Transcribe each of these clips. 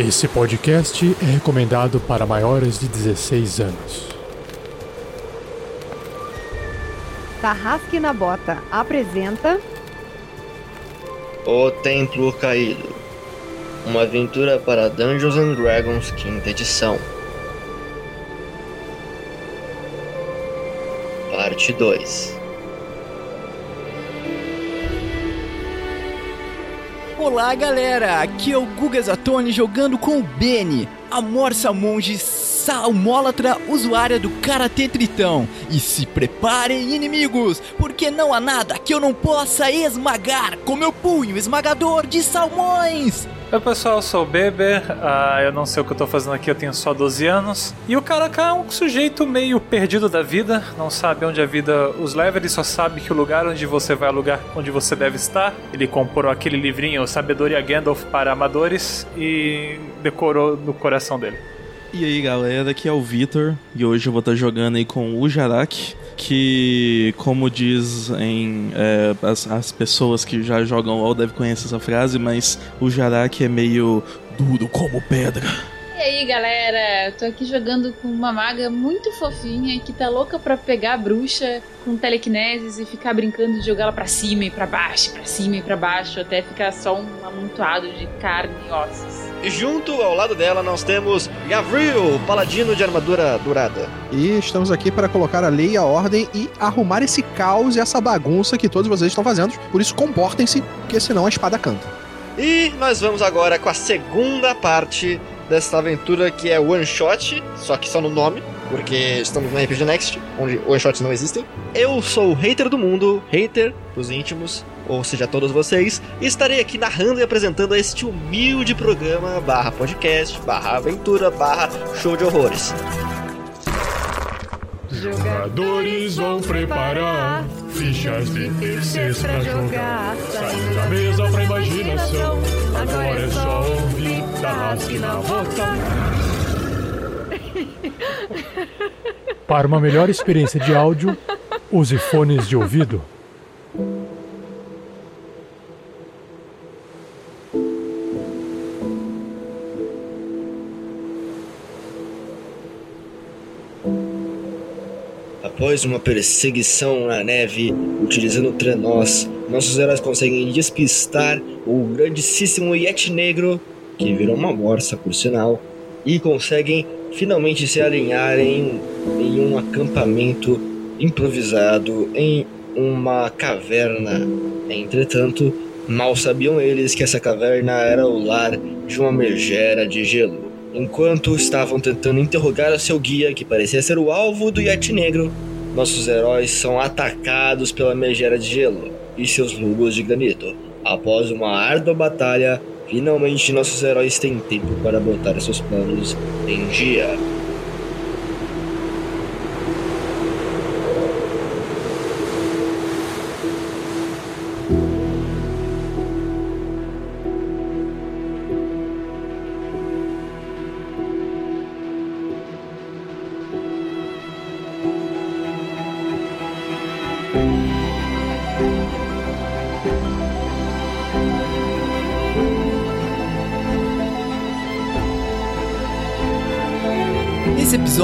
Esse podcast é recomendado para maiores de 16 anos. Tarrasque na Bota apresenta O Templo Caído Uma aventura para Dungeons and Dragons quinta edição Parte 2 Olá galera, aqui é o Guga Zatoni jogando com o Beni, a morsa monge salmólatra usuária do Karatê Tritão. E se preparem inimigos, porque não há nada que eu não possa esmagar com meu punho esmagador de salmões. Oi pessoal, eu sou o Beber, ah, eu não sei o que eu tô fazendo aqui, eu tenho só 12 anos. E o cara cá é um sujeito meio perdido da vida, não sabe onde a vida os leva, ele só sabe que o lugar onde você vai é o lugar onde você deve estar. Ele comprou aquele livrinho Sabedoria Gandalf para Amadores e decorou no coração dele. E aí galera, aqui é o Vitor e hoje eu vou estar jogando aí com o Jarak, que como dizem é, as, as pessoas que já jogam LoL devem conhecer essa frase, mas o Jarak é meio duro como pedra. E aí galera, eu tô aqui jogando com uma maga muito fofinha que tá louca pra pegar a bruxa com telequinesis e ficar brincando de jogá-la pra cima e pra baixo, pra cima e pra baixo, até ficar só um amontoado de carne e ossos. E junto ao lado dela nós temos Gavril, paladino de armadura dourada. E estamos aqui para colocar a lei e a ordem e arrumar esse caos e essa bagunça que todos vocês estão fazendo. Por isso, comportem-se, porque senão a espada canta. E nós vamos agora com a segunda parte dessa aventura que é one shot, só que só no nome, porque estamos no RPG Next, onde one shots não existem. Eu sou o hater do mundo, hater dos íntimos, ou seja, todos vocês, e estarei aqui narrando e apresentando este humilde programa barra podcast, barra aventura, barra show de horrores. Jogadores vão preparar fichas de terceiros pra jogar. Saindo da mesa pra imaginação. Agora é só ouvir na. Para uma melhor experiência de áudio, use fones de ouvido. Após uma perseguição na neve, utilizando trenós, nossos heróis conseguem despistar o grandíssimo Yeti Negro, que virou uma morsa por sinal, e conseguem finalmente se alinhar em, em um acampamento improvisado em uma caverna. Entretanto, mal sabiam eles que essa caverna era o lar de uma megera de gelo. Enquanto estavam tentando interrogar o seu guia, que parecia ser o alvo do Yeti Negro, nossos heróis são atacados pela megera de gelo e seus lugos de granito. Após uma árdua batalha, finalmente nossos heróis têm tempo para botar seus planos em dia.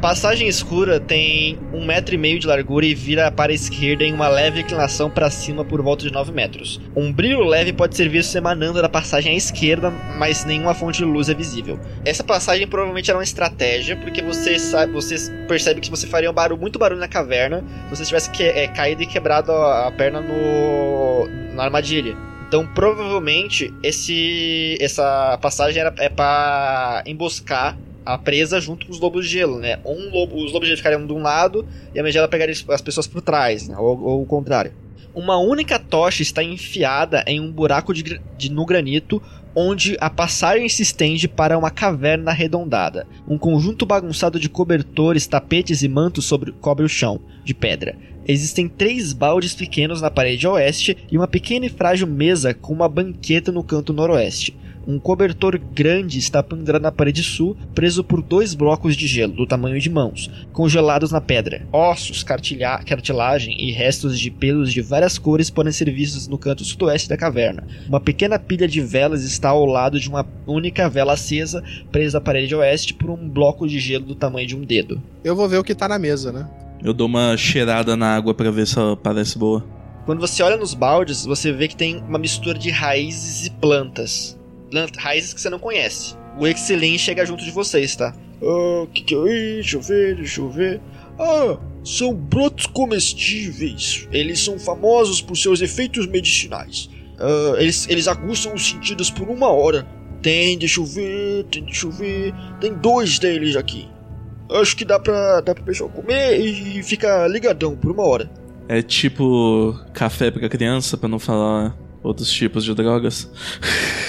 Passagem escura tem um metro e meio de largura e vira para a esquerda em uma leve inclinação para cima por volta de 9 metros. Um brilho leve pode ser visto emanando da passagem à esquerda, mas nenhuma fonte de luz é visível. Essa passagem provavelmente era uma estratégia, porque você sabe, você percebe que você faria um barulho, muito barulho na caverna se você tivesse que, é, caído e quebrado a, a perna no, na armadilha. Então, provavelmente, esse, essa passagem era, é para emboscar a presa junto com os lobos de gelo, né? Um lobo, os lobos de gelo ficariam de um lado e a megela pegaria as pessoas por trás, né? ou, ou o contrário. Uma única tocha está enfiada em um buraco de, de, no granito, onde a passagem se estende para uma caverna arredondada. Um conjunto bagunçado de cobertores, tapetes e mantos sobre, cobre o chão, de pedra. Existem três baldes pequenos na parede oeste e uma pequena e frágil mesa com uma banqueta no canto noroeste. Um cobertor grande está pendurado na parede sul, preso por dois blocos de gelo, do tamanho de mãos, congelados na pedra. Ossos, cartilagem e restos de pelos de várias cores podem ser vistos no canto sudoeste da caverna. Uma pequena pilha de velas está ao lado de uma única vela acesa, presa à parede oeste por um bloco de gelo do tamanho de um dedo. Eu vou ver o que tá na mesa, né? Eu dou uma cheirada na água para ver se ela parece boa. Quando você olha nos baldes, você vê que tem uma mistura de raízes e plantas raízes que você não conhece. O Excelin chega junto de vocês, tá? Ah, que que é isso? Deixa eu ver, deixa eu ver. Ah, são brotos comestíveis. Eles são famosos por seus efeitos medicinais. Ah, eles, eles aguçam os sentidos por uma hora. Tem, deixa eu ver, tem, deixa eu ver. Tem dois deles aqui. Acho que dá pra, dá pra pessoal comer e ficar ligadão por uma hora. É tipo café pra criança, pra não falar outros tipos de drogas.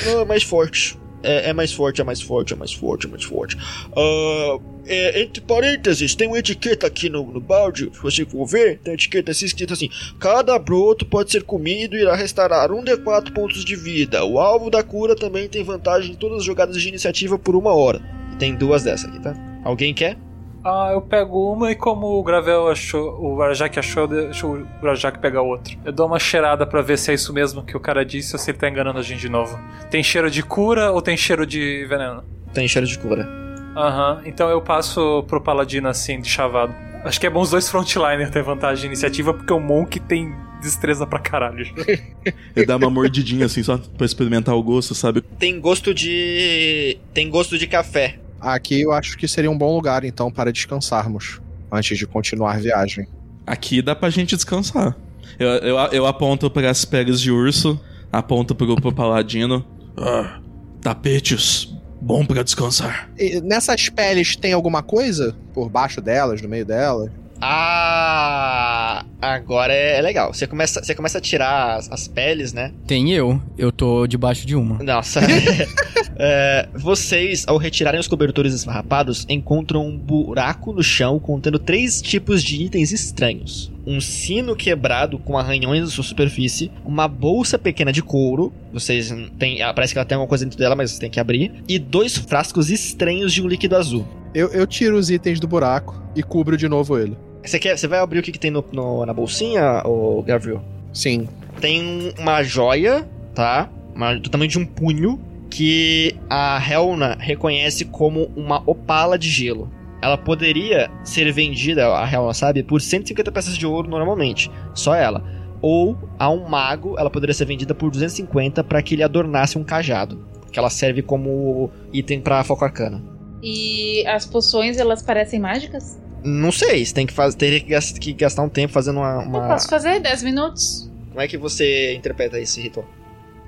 Não, é mais forte. É, é, mais forte, é mais forte, é mais forte, é mais forte. Uh, é, entre parênteses, tem uma etiqueta aqui no, no balde, se você for ver, tem etiqueta assim, escrita assim: Cada broto pode ser comido e irá restaurar um de quatro pontos de vida. O alvo da cura também tem vantagem em todas as jogadas de iniciativa por uma hora. E tem duas dessas aqui, tá? Alguém quer? Ah, eu pego uma e como o Gravel achou, o Arajak achou, deixa o Arajak pegar outro. Eu dou uma cheirada para ver se é isso mesmo que o cara disse ou se ele tá enganando a gente de novo. Tem cheiro de cura ou tem cheiro de veneno? Tem cheiro de cura. Aham, uhum. então eu passo pro Paladino assim, de chavado. Acho que é bom os dois frontliner ter vantagem de iniciativa, porque o Monk tem destreza pra caralho. Ele dá uma mordidinha assim, só pra experimentar o gosto, sabe? Tem gosto de. Tem gosto de café. Aqui eu acho que seria um bom lugar, então, para descansarmos antes de continuar a viagem. Aqui dá pra gente descansar. Eu, eu, eu aponto para as peles de urso, aponto pro, pro paladino. Ah, tapetes, bom para descansar. E nessas peles tem alguma coisa por baixo delas, no meio delas? Ah, agora é legal. Você começa, você começa a tirar as, as peles, né? Tem eu. Eu tô debaixo de uma. Nossa. é, vocês, ao retirarem os cobertores esfarrapados, encontram um buraco no chão contendo três tipos de itens estranhos. Um sino quebrado com arranhões na sua superfície, uma bolsa pequena de couro, vocês têm, ah, parece que ela tem alguma coisa dentro dela, mas você tem que abrir, e dois frascos estranhos de um líquido azul. Eu, eu tiro os itens do buraco e cubro de novo ele. Você, quer, você vai abrir o que, que tem no, no, na bolsinha, ô Gabriel? Sim. Tem uma joia, tá? Uma, do tamanho de um punho, que a Helna reconhece como uma opala de gelo. Ela poderia ser vendida, a Helna sabe, por 150 peças de ouro normalmente. Só ela. Ou a um mago, ela poderia ser vendida por 250 para que ele adornasse um cajado. Que ela serve como item para foco arcana. E as poções, elas parecem mágicas? Não sei, você tem que fazer, teria que gastar um tempo fazendo uma, uma... Eu posso fazer 10 minutos. Como é que você interpreta esse ritual?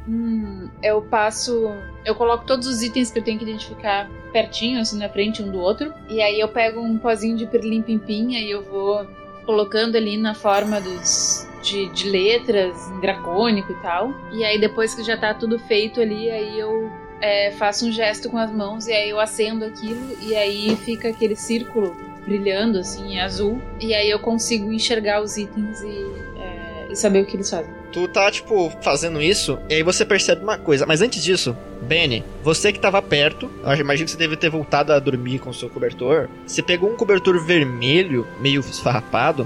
Hum, eu passo. Eu coloco todos os itens que eu tenho que identificar pertinho, assim, na frente um do outro. E aí eu pego um pozinho de pirlim pimpinha e eu vou colocando ali na forma dos. De, de letras, em dracônico e tal. E aí depois que já tá tudo feito ali, aí eu é, faço um gesto com as mãos e aí eu acendo aquilo e aí fica aquele círculo brilhando assim, azul. E aí eu consigo enxergar os itens e, é, e saber o que eles fazem. Tu tá, tipo, fazendo isso, e aí você percebe uma coisa. Mas antes disso, Benny, você que tava perto, eu imagino que você deve ter voltado a dormir com o seu cobertor. Você pegou um cobertor vermelho, meio esfarrapado.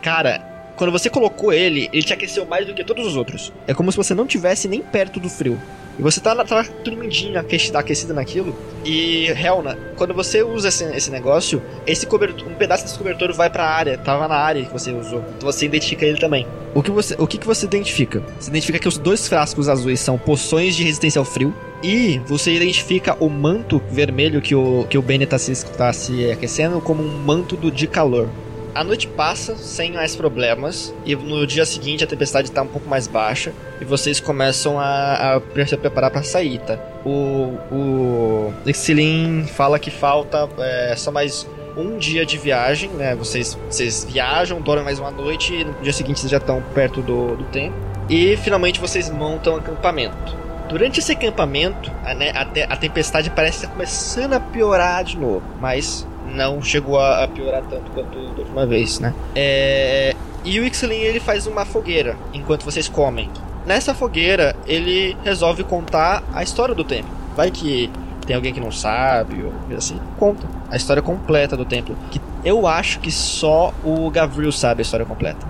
Cara, quando você colocou ele, ele te aqueceu mais do que todos os outros. É como se você não tivesse nem perto do frio. E você tá, tá dormidinho, aquecida naquilo. E, Helna, quando você usa esse, esse negócio, esse cobertor, um pedaço desse cobertor vai pra área, tava na área que você usou. Então você identifica ele também. O que você, o que, que você identifica? Você identifica que os dois frascos azuis são poções de resistência ao frio. E você identifica o manto vermelho que o, que o Benny tá se, tá se aquecendo como um manto do, de calor. A noite passa sem mais problemas e no dia seguinte a tempestade está um pouco mais baixa e vocês começam a, a se preparar para sair, tá? O, o Exilin fala que falta é, só mais um dia de viagem, né? Vocês, vocês viajam, dormem mais uma noite e no dia seguinte vocês já estão perto do, do tempo. E finalmente vocês montam acampamento. Durante esse acampamento, a, né, a, a tempestade parece estar começando a piorar de novo, mas não chegou a, piorar tanto quanto da última vez, né? É, e o Ixlin ele faz uma fogueira enquanto vocês comem. Nessa fogueira, ele resolve contar a história do templo. Vai que tem alguém que não sabe, ou assim, conta a história completa do templo. Que eu acho que só o Gavril sabe a história completa.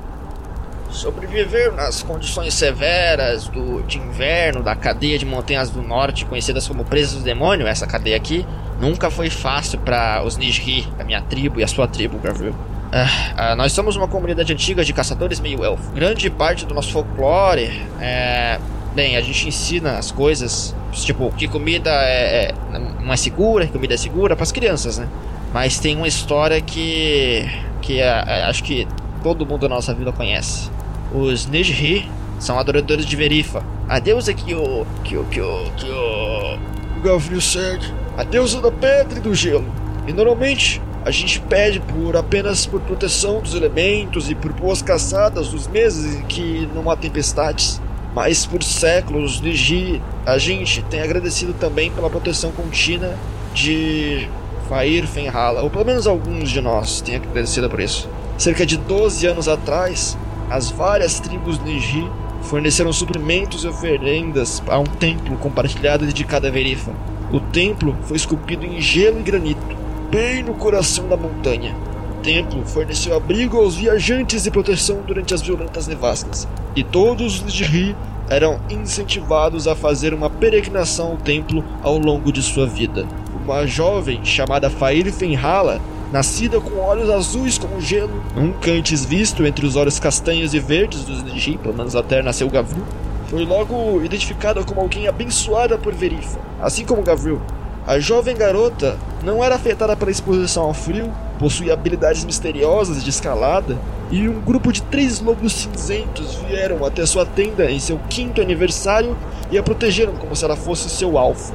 Sobreviver nas condições severas do, de inverno da cadeia de montanhas do norte, conhecidas como Presas do Demônio, essa cadeia aqui, nunca foi fácil para os Nijri, a minha tribo e a sua tribo, Gavril. Ah, ah, nós somos uma comunidade antiga de caçadores meio-elfo. Grande parte do nosso folclore é. Bem, a gente ensina as coisas, tipo, que comida é, é não é segura, que comida é segura para as crianças, né? Mas tem uma história que. que é, é, acho que todo mundo da nossa vila conhece. Os Nijri são adoradores de Verifa, a deusa que o. que o. que o. que o. Gavril segue, a deusa da pedra e do gelo. E normalmente a gente pede por apenas por proteção dos elementos e por boas caçadas nos meses em que não há tempestades. Mas por séculos, Niji, a gente tem agradecido também pela proteção contínua de Fair Fenhala, ou pelo menos alguns de nós têm agradecido por isso. Cerca de 12 anos atrás, as várias tribos Niji forneceram suprimentos e oferendas a um templo compartilhado dedicado a Verifa. O templo foi esculpido em gelo e granito, bem no coração da montanha. O templo forneceu abrigo aos viajantes e proteção durante as violentas nevascas, e todos os Nijri eram incentivados a fazer uma peregrinação ao templo ao longo de sua vida. Uma jovem chamada Fair Fenhala, nascida com olhos azuis como gelo, nunca antes visto entre os olhos castanhos e verdes dos Niji, pelo menos até nasceu Gavril, foi logo identificada como alguém abençoada por Verifa, assim como Gavril. A jovem garota não era afetada pela exposição ao frio, possuía habilidades misteriosas de escalada, e um grupo de três lobos cinzentos vieram até sua tenda em seu quinto aniversário e a protegeram como se ela fosse seu alfa.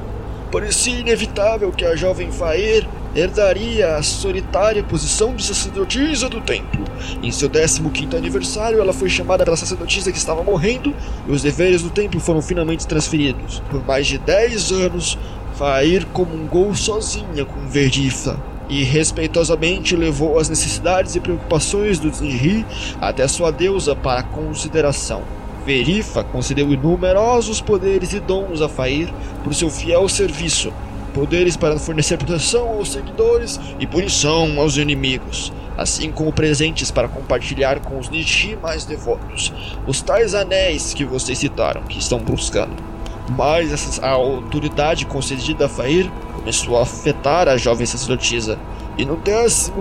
Parecia inevitável que a jovem Faer herdaria a solitária posição de sacerdotisa do templo. Em seu 15 aniversário, ela foi chamada pela sacerdotisa que estava morrendo e os deveres do templo foram finalmente transferidos. Por mais de 10 anos, Fair comungou sozinha com Verdifa e respeitosamente levou as necessidades e preocupações do Zinri até sua deusa para consideração. Verifa concedeu inumerosos poderes e dons a Fair por seu fiel serviço, poderes para fornecer proteção aos seguidores e punição aos inimigos, assim como presentes para compartilhar com os Nishi mais devotos, os tais anéis que vocês citaram que estão buscando. Mas a autoridade concedida a Fair começou a afetar a jovem sacerdotisa, e no 15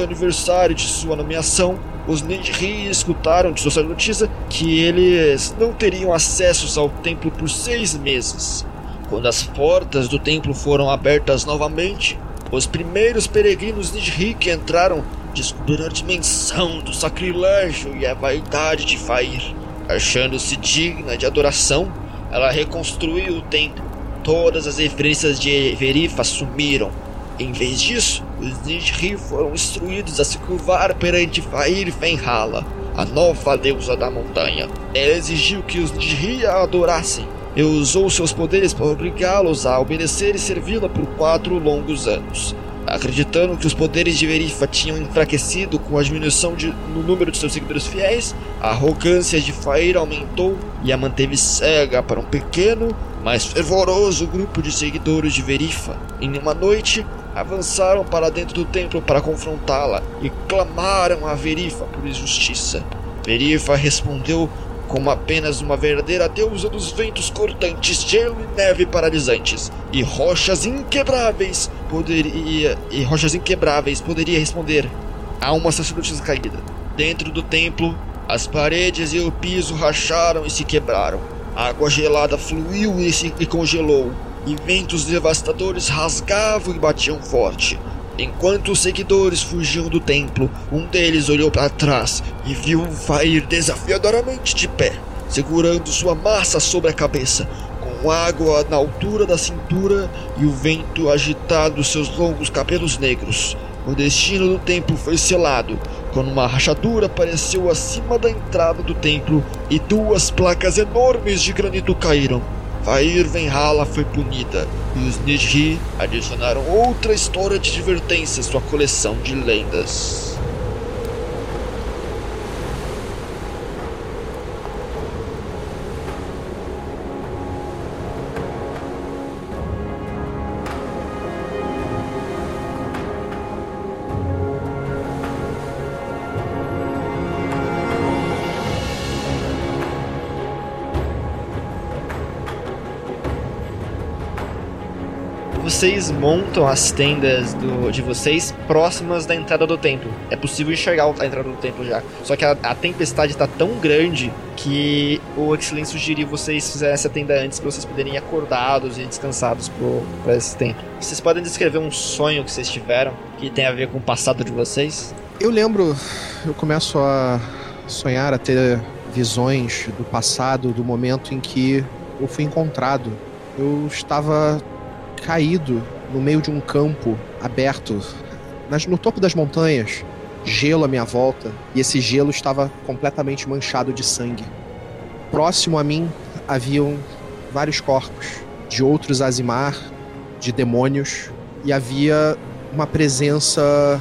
aniversário de sua nomeação, os Nidri escutaram de sua sacerdotisa que eles não teriam acesso ao templo por seis meses. Quando as portas do templo foram abertas novamente, os primeiros peregrinos Nidri que entraram descobriram a dimensão do sacrilégio e a vaidade de Fair. Achando-se digna de adoração, ela reconstruiu o templo. Todas as referências de Verifa sumiram. Em vez disso, os Nidri foram instruídos a se curvar perante Fair Fenhala, a nova deusa da montanha. Ela exigiu que os Nidri a adorassem e usou seus poderes para obrigá-los a obedecer e servi-la por quatro longos anos. Acreditando que os poderes de Verifa tinham enfraquecido com a diminuição de, no número de seus seguidores fiéis, a arrogância de Fair aumentou e a manteve cega para um pequeno, mas fervoroso grupo de seguidores de Verifa. Em uma noite, avançaram para dentro do templo para confrontá-la e clamaram a Verifa por injustiça. Verifa respondeu como apenas uma verdadeira deusa dos ventos cortantes, gelo e neve paralisantes, e rochas inquebráveis poderia e rochas inquebráveis poderia responder a uma sacerdotisa caída. Dentro do templo, as paredes e o piso racharam e se quebraram. A água gelada fluiu e se e congelou, e ventos devastadores rasgavam e batiam forte. Enquanto os seguidores fugiam do templo, um deles olhou para trás e viu um Fair desafiadoramente de pé, segurando sua massa sobre a cabeça, com água na altura da cintura e o vento agitado seus longos cabelos negros. O destino do templo foi selado, quando uma rachadura apareceu acima da entrada do templo e duas placas enormes de granito caíram. Vair Venhala foi punida, e os Nidhi adicionaram outra história de advertência à sua coleção de lendas. Vocês montam as tendas do- de vocês próximas da entrada do templo. É possível enxergar a entrada do templo já. Só que a, a tempestade está tão grande que o Excellence sugeriu vocês fizerem essa tenda antes para vocês poderem ir acordados e descansados para esse templo. Vocês podem descrever um sonho que vocês tiveram que tem a ver com o passado de vocês? Eu lembro, eu começo a sonhar, a ter visões do passado, do momento em que eu fui encontrado. Eu estava caído no meio de um campo aberto, nas- no topo das montanhas, gelo à minha volta, e esse gelo estava completamente manchado de sangue. Próximo a mim haviam vários corpos de outros Azimar, de demônios, e havia uma presença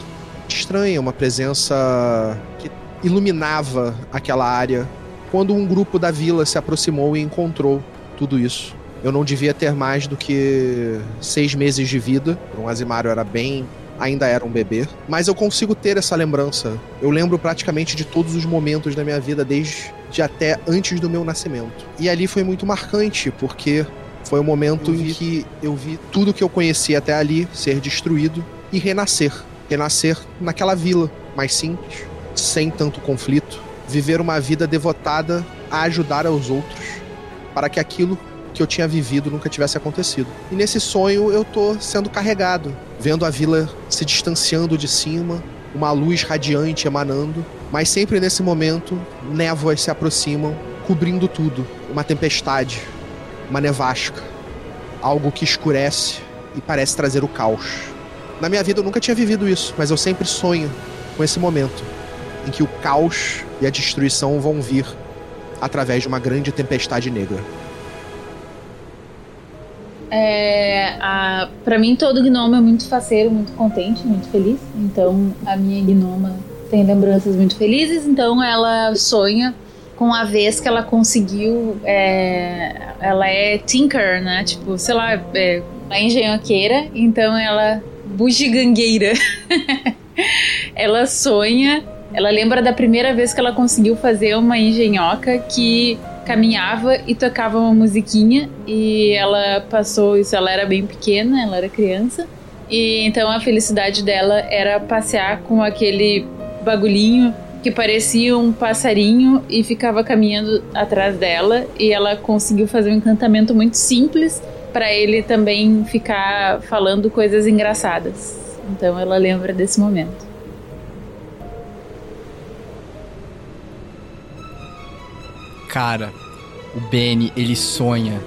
estranha, uma presença que iluminava aquela área quando um grupo da vila se aproximou e encontrou tudo isso. Eu não devia ter mais do que seis meses de vida. Um Azimário era bem. Ainda era um bebê. Mas eu consigo ter essa lembrança. Eu lembro praticamente de todos os momentos da minha vida, desde até antes do meu nascimento. E ali foi muito marcante, porque foi o momento em que eu vi tudo que eu conhecia até ali ser destruído e renascer. Renascer naquela vila mais simples, sem tanto conflito. Viver uma vida devotada a ajudar aos outros, para que aquilo que eu tinha vivido nunca tivesse acontecido. E nesse sonho eu tô sendo carregado, vendo a vila se distanciando de cima, uma luz radiante emanando, mas sempre nesse momento névoas se aproximam, cobrindo tudo, uma tempestade, uma nevasca, algo que escurece e parece trazer o caos. Na minha vida eu nunca tinha vivido isso, mas eu sempre sonho com esse momento em que o caos e a destruição vão vir através de uma grande tempestade negra. É, a, pra mim, todo gnomo é muito faceiro, muito contente, muito feliz. Então, a minha gnoma tem lembranças muito felizes. Então, ela sonha com a vez que ela conseguiu. é, ela é tinker, né? Tipo, sei lá, é, uma engenhoqueira. Então, ela. bugigangueira. ela sonha. Ela lembra da primeira vez que ela conseguiu fazer uma engenhoca que caminhava e tocava uma musiquinha e ela passou isso, ela era bem pequena, ela era criança. E então a felicidade dela era passear com aquele bagulhinho que parecia um passarinho e ficava caminhando atrás dela e ela conseguiu fazer um encantamento muito simples para ele também ficar falando coisas engraçadas. Então ela lembra desse momento. Cara, o Benny, ele sonha.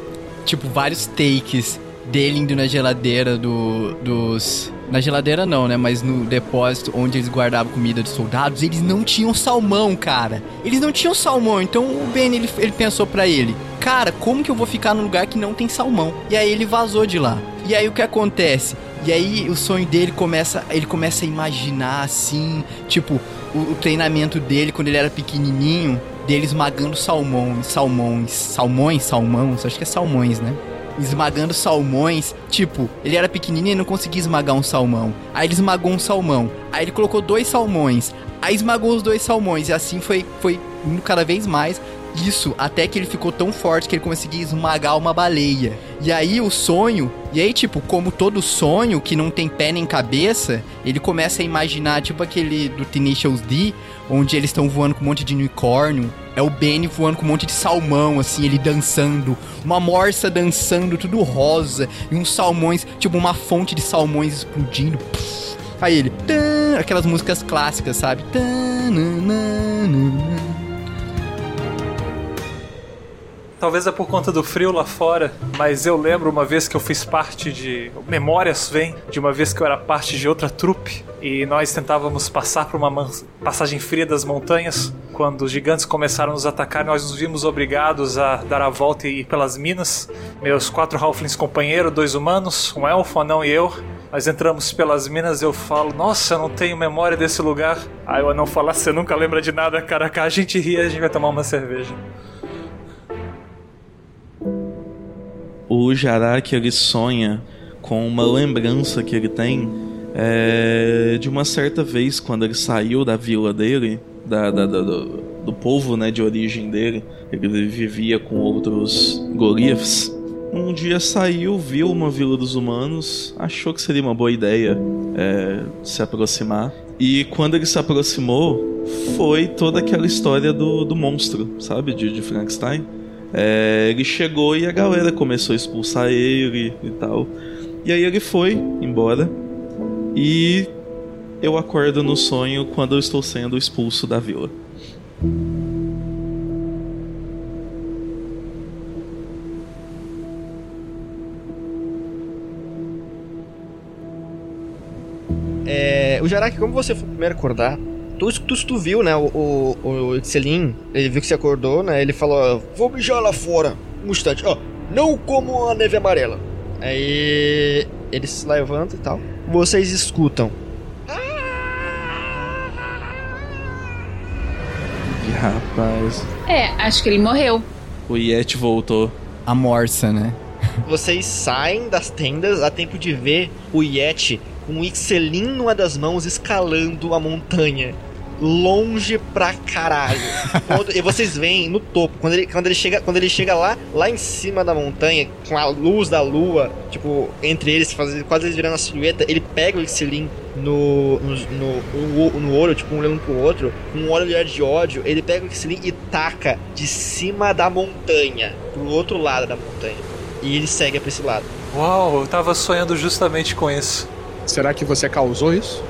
Tipo, vários takes dele indo na geladeira do, dos. Na geladeira não, né? Mas no depósito onde eles guardavam comida dos soldados, eles não tinham salmão, cara. Eles não tinham salmão. Então o Benny, ele, ele pensou pra ele: Cara, como que eu vou ficar num lugar que não tem salmão? E aí ele vazou de lá. E aí o que acontece? E aí o sonho dele começa, ele começa a imaginar assim, tipo, o, o treinamento dele quando ele era pequenininho, dele esmagando salmões, salmões, salmões, salmões, acho que é salmões, né? Esmagando salmões, tipo, ele era pequenininho e não conseguia esmagar um salmão. Aí ele esmagou um salmão. Aí ele colocou dois salmões. Aí esmagou os dois salmões e assim foi, foi indo cada vez mais. Isso até que ele ficou tão forte que ele conseguia esmagar uma baleia. E aí o sonho, e aí tipo, como todo sonho que não tem pé nem cabeça, ele começa a imaginar tipo aquele do Tenacious D, onde eles estão voando com um monte de unicórnio. É o Benny voando com um monte de salmão, assim, ele dançando. Uma morsa dançando, tudo rosa. E uns salmões, tipo uma fonte de salmões explodindo. Aí ele, aquelas músicas clássicas, sabe? Tan. Talvez é por conta do frio lá fora, mas eu lembro uma vez que eu fiz parte de. Memórias vem de uma vez que eu era parte de outra trupe e nós tentávamos passar por uma man- passagem fria das montanhas. Quando os gigantes começaram a nos atacar, nós nos vimos obrigados a dar a volta e ir pelas minas. Meus quatro halflings companheiros, dois humanos, um elfo, um anão e eu. Nós entramos pelas minas eu falo, nossa, eu não tenho memória desse lugar. Aí o anão fala, você nunca lembra de nada, cara. A gente ri e a gente vai tomar uma cerveja. O Jarak ele sonha com uma lembrança que ele tem é, de uma certa vez quando ele saiu da vila dele, da, da- da- do, do povo né, de origem dele. Ele vivia com outros gorifs. Um dia saiu, viu uma vila dos humanos, achou que seria uma boa ideia é, se aproximar. E quando ele se aproximou, foi toda aquela história do, do monstro, sabe? De, de Frankenstein. É, ele chegou e a galera começou a expulsar ele e tal. E aí ele foi embora. E eu acordo no sonho quando eu estou sendo expulso da vila. É, o Jarak, como você foi primeiro acordar, tu, tu, tu viu, né, o, o, o Itzelin, ele viu que você acordou, né, ele falou, vou mijar lá fora, um instante, ó, não como a neve amarela. Aí ele se levanta e tal. Vocês escutam. E rapaz, É, acho que ele morreu. o Yeti voltou. A morsa, né? Vocês saem das tendas a tempo de ver o Yeti com o Ixelin numa das mãos escalando a montanha. Longe pra caralho. Quando- e vocês veem no topo, quando ele, quando ele chega, quando ele chega lá, lá em cima da montanha, com a luz da lua, tipo, entre eles, fazendo, quase eles virando a silhueta, ele pega o Ixelin no, no, no, no, no olho, tipo, um olhando pro outro, com um olhar de ódio, ele pega o Ixelin e taca de cima da montanha, pro outro lado da montanha. E ele segue pra esse lado. Uau, eu tava sonhando justamente com isso. Será que você causou isso?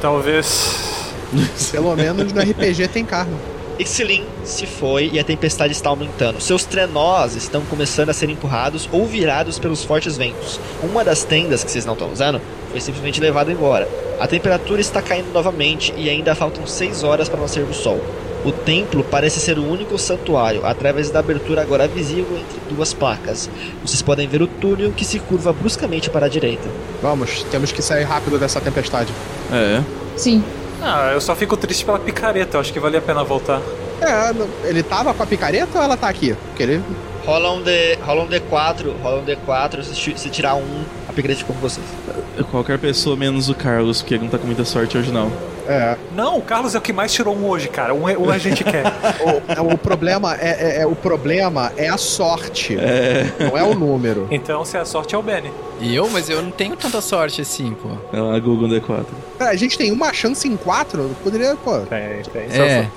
Talvez. Pelo menos no RPG tem karma. Ixilin se foi e a tempestade está aumentando. Seus trenós estão começando a ser empurrados ou virados pelos fortes ventos. Uma das tendas que vocês não estão usando foi simplesmente levada embora. A temperatura está caindo novamente e ainda faltam 6 horas para nascer o sol. O templo parece ser o único santuário, através da abertura agora visível entre duas placas. Vocês podem ver o túnel que se curva bruscamente para a direita. Vamos, temos que sair rápido dessa tempestade. É. Sim. Ah, eu só fico triste pela picareta. Eu acho que valia a pena voltar. É, ele tava com a picareta ou ela tá aqui? Porque ele. Rola um, D, rola um D4, rola um D4, se, se tirar um, a picareta fica com vocês. Qualquer pessoa menos o Carlos, porque ele não tá com muita sorte hoje não. É. Não, o Carlos é o que mais tirou um hoje, cara. Um, um a gente quer. O, o problema é, é- é- o problema é a sorte, não é o número. Então, se a sorte é o Benny. E eu? Mas eu não tenho tanta sorte assim, pô. É lá, Google D4. É, A gente tem uma chance em quatro, poderia, pô. Tem, tem. É.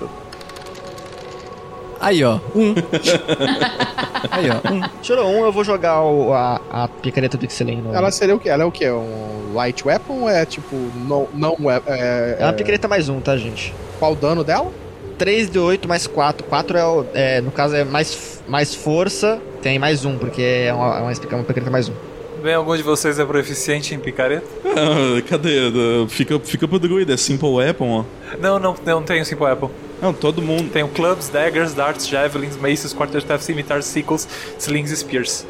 Aí, ó. Um. Aí, ó. Um. Tirou um, eu vou jogar o- a, a picareta do Ixelin. no- Ela seria o quê? Ela é o quê? Um light weapon ou é tipo não não we- é, É uma picareta mais um, tá, gente? Qual o dano dela? 3 de 8 mais 4. 4 é, o- é, no caso, é mais, mais força, tem mais um, porque é uma, é uma, é uma picareta mais um. Bem, algum de vocês é proficiente em picareta? Ah, cadê? Fica, fica pro druida, é Simple Weapon, ó. Não, não, não tenho Simple Apple. Não, todo mundo. Tenho clubs, daggers, darts, javelins, maces, quarterstaff, scimitars, sickles, slings e spears.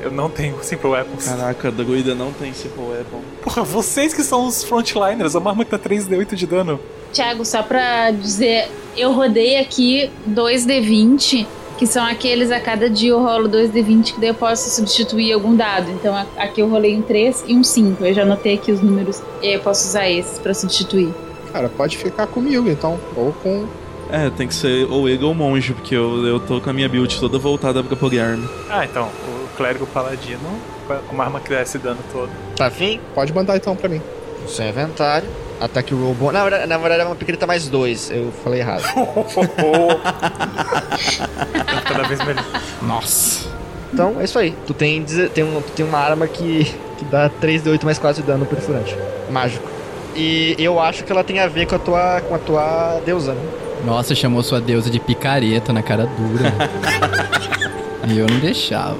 Eu não tenho Simple Weapons. Caraca, druida não tem Simple Weapon. Porra, vocês que são os frontliners, arma que dá 3d8 de dano. Thiago, só pra dizer, eu rodei aqui 2D20, que são aqueles a cada dia eu rolo 2D20, que daí eu posso substituir algum dado. Então a- aqui eu rolei um 3 e um 5. Eu já anotei aqui os números e aí eu posso usar esses pra substituir. Cara, pode ficar comigo então. Ou com É, tem que ser ou ele ou o monge, porque eu, eu tô com a minha build toda voltada pra Polyarm. Ah, então, o clérigo paladino com uma arma que dá esse dano todo. Tá fim? Pode mandar então pra mim. Seu inventário. Ataque roll bom. Na verdade, na verdade é uma picareta mais dois. Eu falei errado. Vez melhor. Nossa. Então, é isso aí. Tu tem, tem, um, tu tem uma arma que, que dá 3 de 8 mais 4 de dano perfurante. Mágico. E eu acho que ela tem a ver com a tua, com a tua deusa, né? Nossa, chamou sua deusa de picareta na cara dura. e eu não deixava.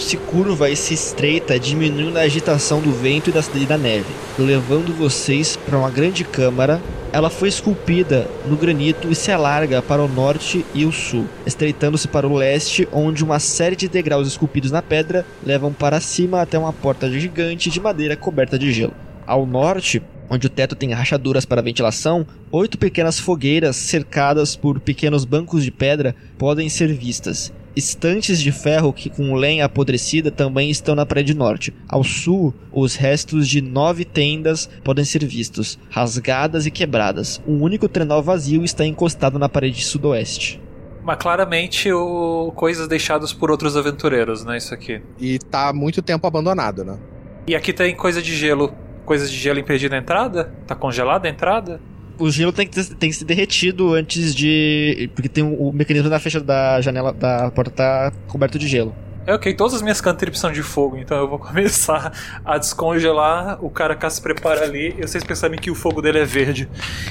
Se curva e se estreita, diminuindo a agitação do vento e da, e da neve, levando vocês para uma grande câmara. Ela foi esculpida no granito e se alarga para o norte e o sul, estreitando-se para o leste, onde uma série de degraus esculpidos na pedra levam para cima até uma porta gigante de madeira coberta de gelo. Ao norte, onde o teto tem rachaduras para ventilação, oito pequenas fogueiras cercadas por pequenos bancos de pedra podem ser vistas. Estantes de ferro que com lenha apodrecida também estão na parede norte. Ao sul, os restos de nove tendas podem ser vistos, rasgadas e quebradas. Um único trenó vazio está encostado na parede sudoeste. Mas claramente o coisas deixadas por outros aventureiros, né? Isso aqui. E tá há muito tempo abandonado, né? E aqui tem coisa de gelo. Coisas de gelo impedindo a entrada? Tá congelada a entrada? O gelo tem que, ter- tem que ser derretido antes de. Porque tem o, o mecanismo da fecha da janela da porta tá coberto de gelo. É ok, todas as minhas cantrips são de fogo, então eu vou começar a descongelar. O cara cá se prepara ali e vocês percebem que o fogo dele é verde.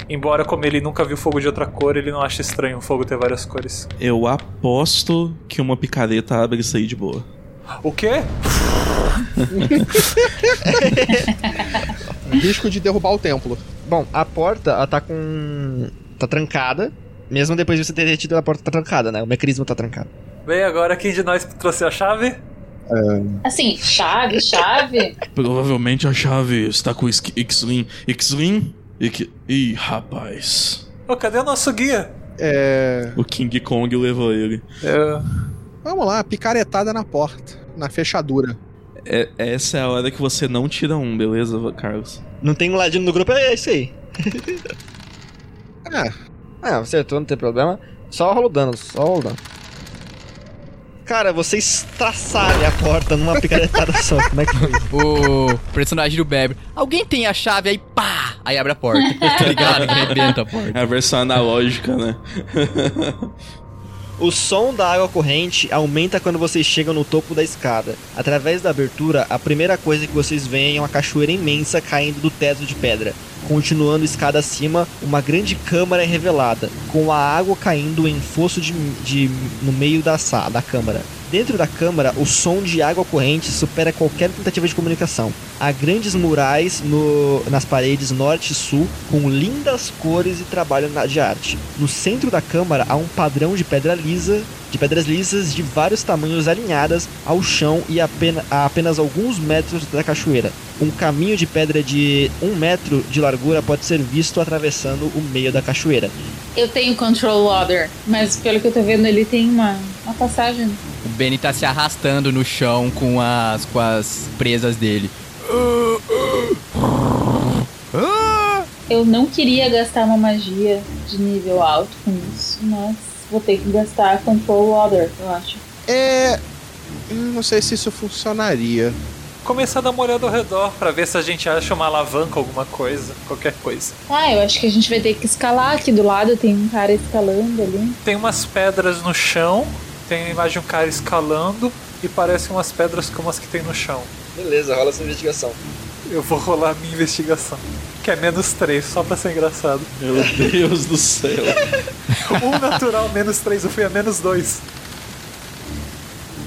Embora, como ele nunca viu fogo de outra cor, ele não acha estranho o fogo ter várias cores. Eu aposto que uma picareta abre isso aí de boa. O quê? Risco de derrubar o templo. Bom, a porta, ela tá com. tá trancada. Mesmo depois de você ter derretido, a porta tá trancada, né? O mecanismo tá trancado. Bem, agora quem de nós trouxe a chave? Assim, chave, chave. Provavelmente a chave está com X- X-Wing. X-Wing? Ix- Ih, rapaz. Ô, cadê o nosso guia? É. O King Kong levou ele. Eu... Vamos lá, picaretada na porta, na fechadura. É- essa é a hora que você não tira um, beleza, Carlos? Não tem um ladino no grupo, é isso aí. É, Ah, acertou, não tem problema. Só rola o dano, só rola o dano. Cara, você estraçalha a porta numa picaretada só. Como é que foi? O personagem do Bebe. Alguém tem a chave aí, pá! Aí abre a porta. tá ligado? Que Arrebenta a porta. É a versão analógica, né? O som da água corrente aumenta quando vocês chegam no topo da escada. Através da abertura, a primeira coisa que vocês veem é uma cachoeira imensa caindo do teto de pedra. Continuando escada acima, uma grande câmara é revelada, com a água caindo em fosso de, de- no meio da, da câmara. Dentro da câmara, o som de água corrente supera qualquer tentativa de comunicação. Há grandes murais no- nas paredes norte e sul, com lindas cores e trabalho de arte. No centro da câmara há um padrão de pedra lisa, de pedras lisas de vários tamanhos alinhadas ao chão e apena- a apenas alguns metros da cachoeira. Um caminho de pedra de um metro de largura pode ser visto atravessando o meio da cachoeira. Eu tenho control water, mas pelo que eu tô vendo, ele tem uma, uma passagem. O Benny tá se arrastando no chão com as, com as presas dele. Eu não queria gastar uma magia de nível alto com isso, mas vou ter que gastar control water, eu acho. é. Não sei se isso funcionaria. Começar a dar uma olhada ao redor pra ver se a gente acha uma alavanca, alguma coisa, qualquer coisa. Ah, eu acho que a gente vai ter que escalar aqui do lado, tem um cara escalando ali. Tem umas pedras no chão, tem a imagem de um cara escalando e parecem umas pedras como as que tem no chão. Beleza, rola essa investigação. Eu vou rolar minha investigação. Que é menos 3, só pra ser engraçado. Meu Deus do céu. Um natural, menos 3, eu fui a menos 2.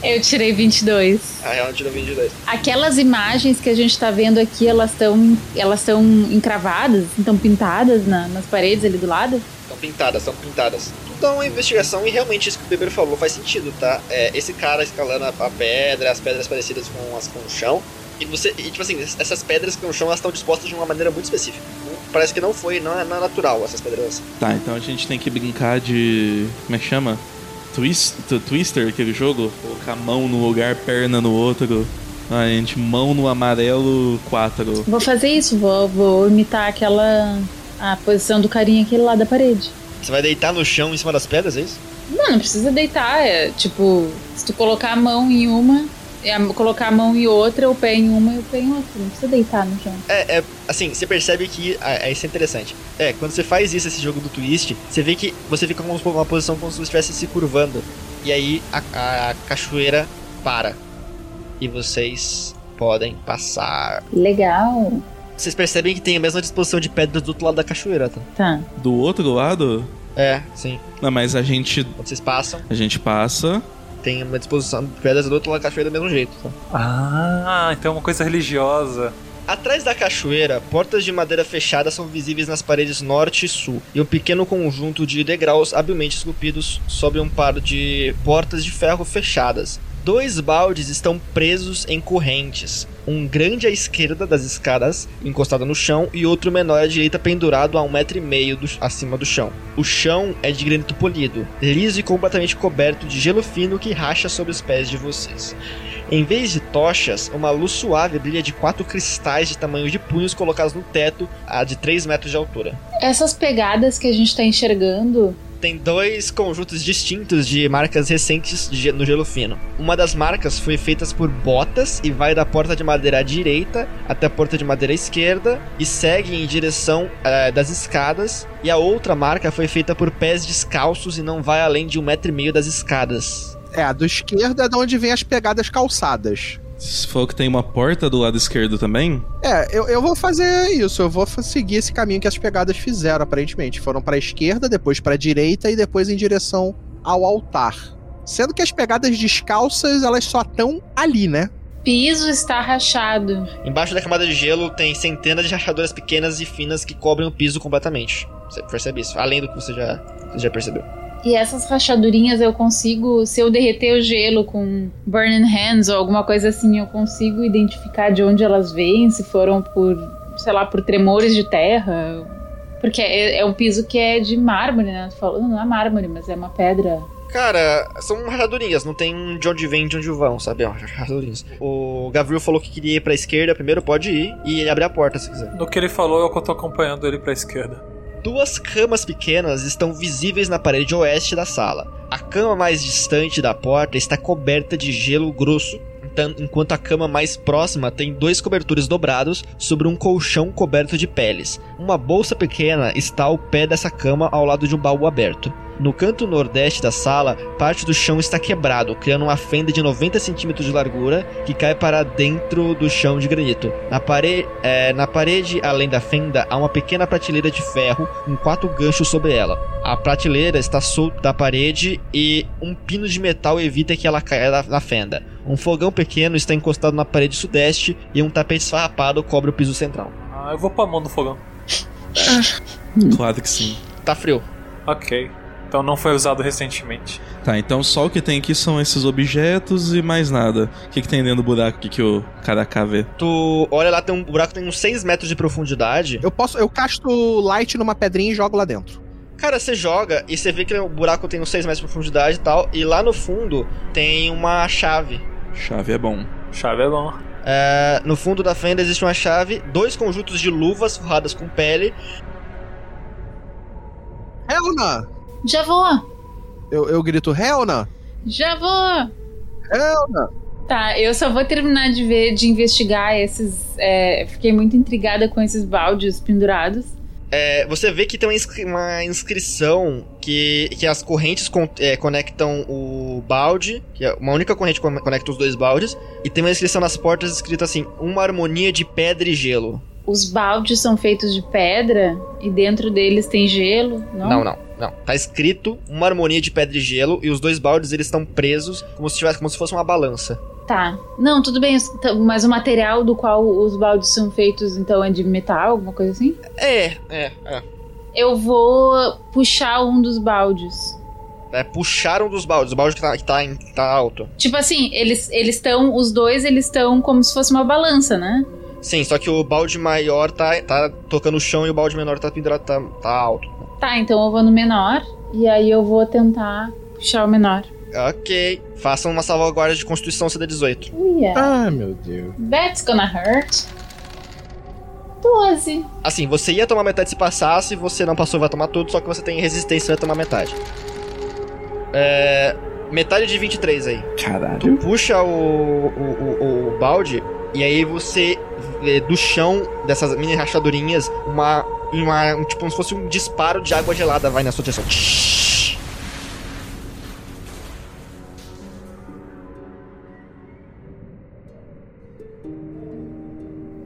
Eu tirei 22. A ela tirou 22. Aquelas imagens que a gente tá vendo aqui, elas estão elas estão encravadas, estão pintadas na- nas paredes ali do lado? Estão pintadas, estão pintadas. Então uma investigação e realmente isso que o Beber falou faz sentido, tá? É, esse cara escalando a, a pedra, as pedras parecidas com as com o chão. E você. E, tipo assim, essas pedras que estão no chão elas estão dispostas de uma maneira muito específica. Parece que não foi, não é, não é natural essas pedras assim. Tá, então a gente tem que brincar de. Como é que chama? Twist, Twister, aquele jogo? Colocar mão num lugar, perna no outro. A gente, mão no amarelo 4. Vou fazer isso, vou, vou imitar aquela. a posição do carinha aquele lá da parede. Você vai deitar no chão em cima das pedras, é isso? Não, não precisa deitar. É tipo, se tu colocar a mão em uma, é, colocar a mão em outra, o pé em uma e o pé em outra. Não precisa deitar no chão. É, é, assim, você percebe que. É, é, isso é interessante. É, quando você faz isso, esse jogo do twist, você vê que você fica com uma posição como se você estivesse se curvando. E aí a, a cachoeira para. E vocês podem passar. Legal. Vocês percebem que tem a mesma disposição de pedras do outro lado da cachoeira, tá? Tá. Do outro lado? É, sim. Não, mas a gente. Quando vocês passam, A gente passa. tem uma disposição de pedras do outro lado da cachoeira do mesmo jeito, tá? Ah, então é uma coisa religiosa. Atrás da cachoeira, portas de madeira fechada são visíveis nas paredes norte e sul, e um pequeno conjunto de degraus habilmente esculpidos sobre um par de portas de ferro fechadas. Dois baldes estão presos em correntes, um grande à esquerda das escadas, encostado no chão, e outro menor à direita pendurado a um metro e meio do- acima do chão. O chão é de granito polido, liso e completamente coberto de gelo fino que racha sobre os pés de vocês. Em vez de tochas, uma luz suave brilha de quatro cristais de tamanho de punhos colocados no teto a de 3 metros de altura. Essas pegadas que a gente tá enxergando. Tem dois conjuntos distintos de marcas recentes de no gelo fino. Uma das marcas foi feita por botas e vai da porta de madeira à direita até a porta de madeira esquerda e segue em direção eh, das escadas. E a outra marca foi feita por pés descalços e não vai além de um metro e meio das escadas. É, a do esquerdo é de onde vem as pegadas calçadas. Se for que tem uma porta do lado esquerdo também. É, eu, eu vou fazer isso, eu vou seguir esse caminho que as pegadas fizeram, aparentemente. Foram pra esquerda, depois pra direita e depois em direção ao altar. Sendo que as pegadas descalças, elas só estão ali, né? Piso está rachado. Embaixo da camada de gelo tem centenas de rachaduras pequenas e finas que cobrem o piso completamente. Você percebe isso, além do que você já, você já percebeu. E essas rachadurinhas eu consigo, se eu derreter o gelo com burning hands ou alguma coisa assim, eu consigo identificar de onde elas vêm, se foram por, sei lá, por tremores de terra. Porque é, é um piso que é de mármore, né? Falando, não é mármore, mas é uma pedra. Cara, são rachadurinhas, não tem de onde vem e de onde vão, sabe? É rachadurinhas. O Gabriel falou que queria ir pra esquerda, primeiro pode ir e abrir a porta se quiser. No que ele falou, eu tô acompanhando ele pra esquerda. Duas camas pequenas estão visíveis na parede oeste da sala. A cama mais distante da porta está coberta de gelo grosso, enquanto a cama mais próxima tem dois cobertores dobrados sobre um colchão coberto de peles. Uma bolsa pequena está ao pé dessa cama ao lado de um baú aberto. No canto nordeste da sala, parte do chão está quebrado, criando uma fenda de 90 centímetros de largura que cai para dentro do chão de granito. Na, pare é, na parede, além da fenda, há uma pequena prateleira de ferro com quatro ganchos sobre ela. A prateleira está solta da parede e um pino de metal evita que ela caia na, na fenda. Um fogão pequeno está encostado na parede sudeste e um tapete esfarrapado cobre o piso central. Ah, eu vou pôr a mão no fogão. Claro que sim. Tá frio. Ok. Então não foi usado recentemente. Tá, então só o que tem aqui são esses objetos e mais nada. O que, que tem dentro do buraco aqui que o Caraká vê? Tu olha lá, tem um o buraco tem uns 6 metros de profundidade. Eu posso. Eu casto light numa pedrinha e jogo lá dentro. Cara, você joga e você vê que o buraco tem uns 6 metros de profundidade e tal. E lá no fundo tem uma chave. Chave é bom. Chave é bom. É, no fundo da fenda existe uma chave, dois conjuntos de luvas forradas com pele. Helna! Já vou! Eu, eu grito, Helna! Já vou! Helna! Tá, eu só vou terminar de ver, de investigar esses. é, fiquei muito intrigada com esses baldes pendurados. É, você vê que tem uma, inscri- uma inscrição que, que as correntes con- é, conectam o balde, que é uma única corrente con- conecta os dois baldes, e tem uma inscrição nas portas escrita assim: uma harmonia de pedra e gelo. Os baldes são feitos de pedra e dentro deles tem gelo, não? Não, não, não. Tá escrito uma harmonia de pedra e gelo e os dois baldes eles estão presos como se tivesse como se fosse uma balança. Tá. Não, tudo bem, mas o material do qual os baldes são feitos então é de metal, alguma coisa assim? É, é, é. Eu vou puxar um dos baldes. É, puxar um dos baldes, o balde que tá, que tá, em- tá alto. Tipo assim, eles eles estão, os dois eles estão como se fosse uma balança, né? Sim, só que o balde maior tá, tá tocando o chão e o balde menor tá pendurado, tá, tá alto. Tá, então eu vou no menor e aí eu vou tentar puxar o menor. Ok. Façam uma salvaguarda de Constituição CD18. Uia. Ah, meu Deus. That's gonna hurt. 12. Assim, você ia tomar metade se passasse, você não passou, vai tomar tudo, só que você tem resistência, vai tomar metade. É. Metade de 23 aí. Caralho. Puxa o, o, o, o balde e aí você vê do chão dessas mini rachadurinhas uma, uma um, tipo como se fosse um disparo de água gelada vai na sua direção.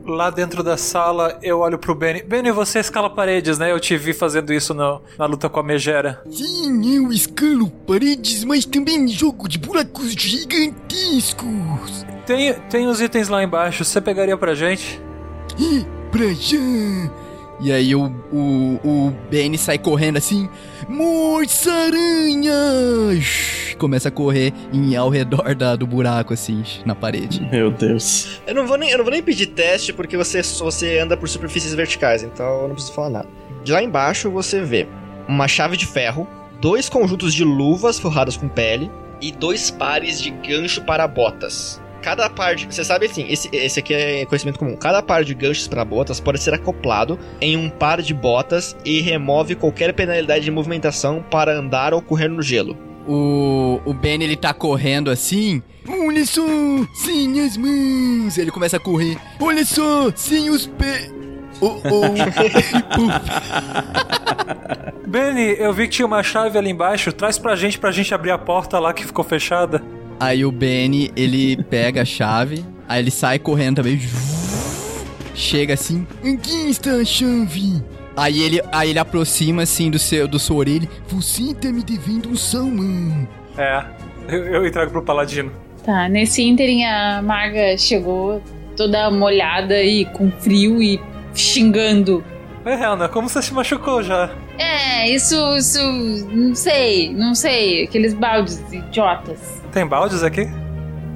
Lá dentro da sala, eu olho pro Benny. Benny, você escala paredes, né? Eu te vi fazendo isso no- na luta com a Megera. Sim, eu escalo paredes, mas também jogo de buracos gigantescos. Tem, tem os itens lá embaixo, você pegaria pra gente? E pra já. E aí o, o, o Benny sai correndo assim. Morça-aranhas! Começa a correr em, ao redor da, do buraco, assim, na parede. Meu Deus. Eu não vou nem, eu não vou nem pedir teste porque você, você anda por superfícies verticais, então eu não preciso falar nada. De lá embaixo você vê uma chave de ferro, dois conjuntos de luvas forradas com pele e dois pares de gancho para botas. Cada par de. Você sabe assim, esse, esse aqui é conhecimento comum. Cada par de ganchos para botas pode ser acoplado em um par de botas e remove qualquer penalidade de movimentação para andar ou correr no gelo. O, o Benny, ele tá correndo assim. Olha só, sem as mãos. Ele começa a correr. Olha só, sem os pés. Oh, oh. Benny, eu vi que tinha uma chave ali embaixo. Traz pra gente, pra gente abrir a porta lá que ficou fechada. Aí o Benny, ele pega a chave, aí ele sai correndo também. Chega assim, aqui está a chave. Aí ele, aí ele aproxima assim do seu, do sua orelha. Você tá me devendo um salmão. É, eu, eu entrego pro Paladino. Tá, nesse ínterim a maga chegou toda molhada e com frio e xingando. É, Helena, como você se machucou já? É, isso, isso, não sei, não sei, aqueles baldes idiotas. Tem baldes aqui?